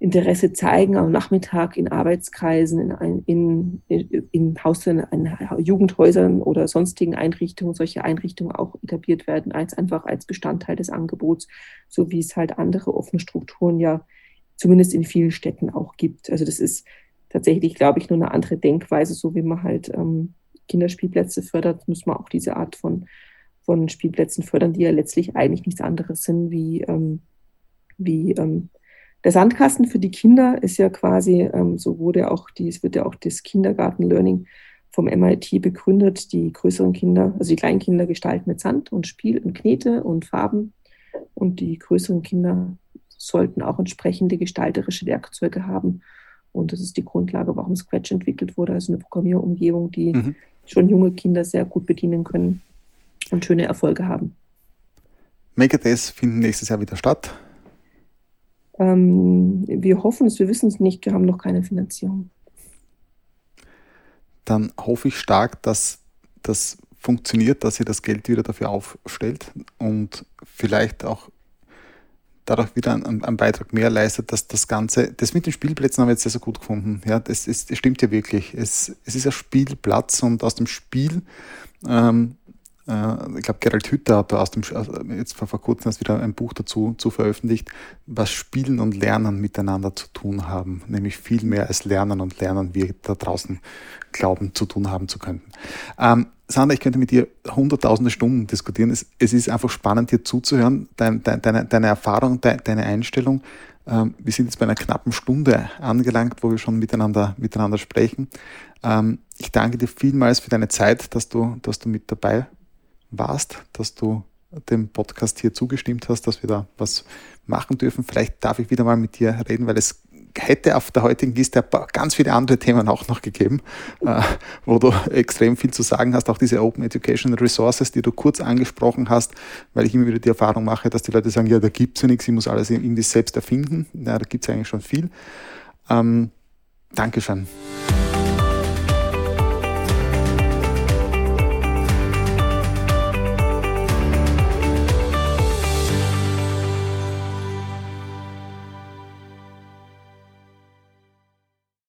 Interesse zeigen am Nachmittag in Arbeitskreisen, in, in, in, in Haushalten, in Jugendhäusern oder sonstigen Einrichtungen, solche Einrichtungen auch etabliert werden, als einfach als Bestandteil des Angebots, so wie es halt andere offene Strukturen ja zumindest in vielen Städten auch gibt. Also das ist tatsächlich, glaube ich, nur eine andere Denkweise, so wie man halt ähm, Kinderspielplätze fördert, muss man auch diese Art von, von Spielplätzen fördern, die ja letztlich eigentlich nichts anderes sind wie, ähm, wie ähm, der Sandkasten für die Kinder ist ja quasi, ähm, so wurde auch die, es wird ja auch das Kindergarten-Learning vom MIT begründet, die größeren Kinder, also die kleinen Kinder gestalten mit Sand und Spiel und Knete und Farben und die größeren Kinder sollten auch entsprechende gestalterische Werkzeuge haben. Und das ist die Grundlage, warum Scratch entwickelt wurde, also eine Programmierumgebung, die mhm. schon junge Kinder sehr gut bedienen können und schöne Erfolge haben. Days finden nächstes Jahr wieder statt. Ähm, wir hoffen es, wir wissen es nicht, wir haben noch keine Finanzierung. Dann hoffe ich stark, dass das funktioniert, dass ihr das Geld wieder dafür aufstellt und vielleicht auch dadurch wieder einen, einen, Beitrag mehr leistet, dass das Ganze, das mit den Spielplätzen haben wir jetzt sehr, sehr gut gefunden. Ja, das, ist, das stimmt ja wirklich. Es, es ist ein Spielplatz und aus dem Spiel ähm, äh, ich glaube, Gerald Hütter hat da aus dem, jetzt vor, vor kurzem erst wieder ein Buch dazu zu veröffentlicht, was Spielen und Lernen miteinander zu tun haben. Nämlich viel mehr als Lernen und Lernen wir da draußen glauben zu tun haben zu können. Ähm, Sandra, ich könnte mit dir hunderttausende Stunden diskutieren. Es, es ist einfach spannend, dir zuzuhören, dein, dein, deine, deine Erfahrung, deine, deine Einstellung. Ähm, wir sind jetzt bei einer knappen Stunde angelangt, wo wir schon miteinander, miteinander sprechen. Ähm, ich danke dir vielmals für deine Zeit, dass du, dass du mit dabei warst, dass du dem Podcast hier zugestimmt hast, dass wir da was machen dürfen. Vielleicht darf ich wieder mal mit dir reden, weil es hätte auf der heutigen Liste ganz viele andere Themen auch noch gegeben, äh, wo du extrem viel zu sagen hast. Auch diese Open Education Resources, die du kurz angesprochen hast, weil ich immer wieder die Erfahrung mache, dass die Leute sagen, ja, da gibt es ja nichts, ich muss alles irgendwie selbst erfinden. Ja, da gibt es eigentlich schon viel. Ähm, Dankeschön.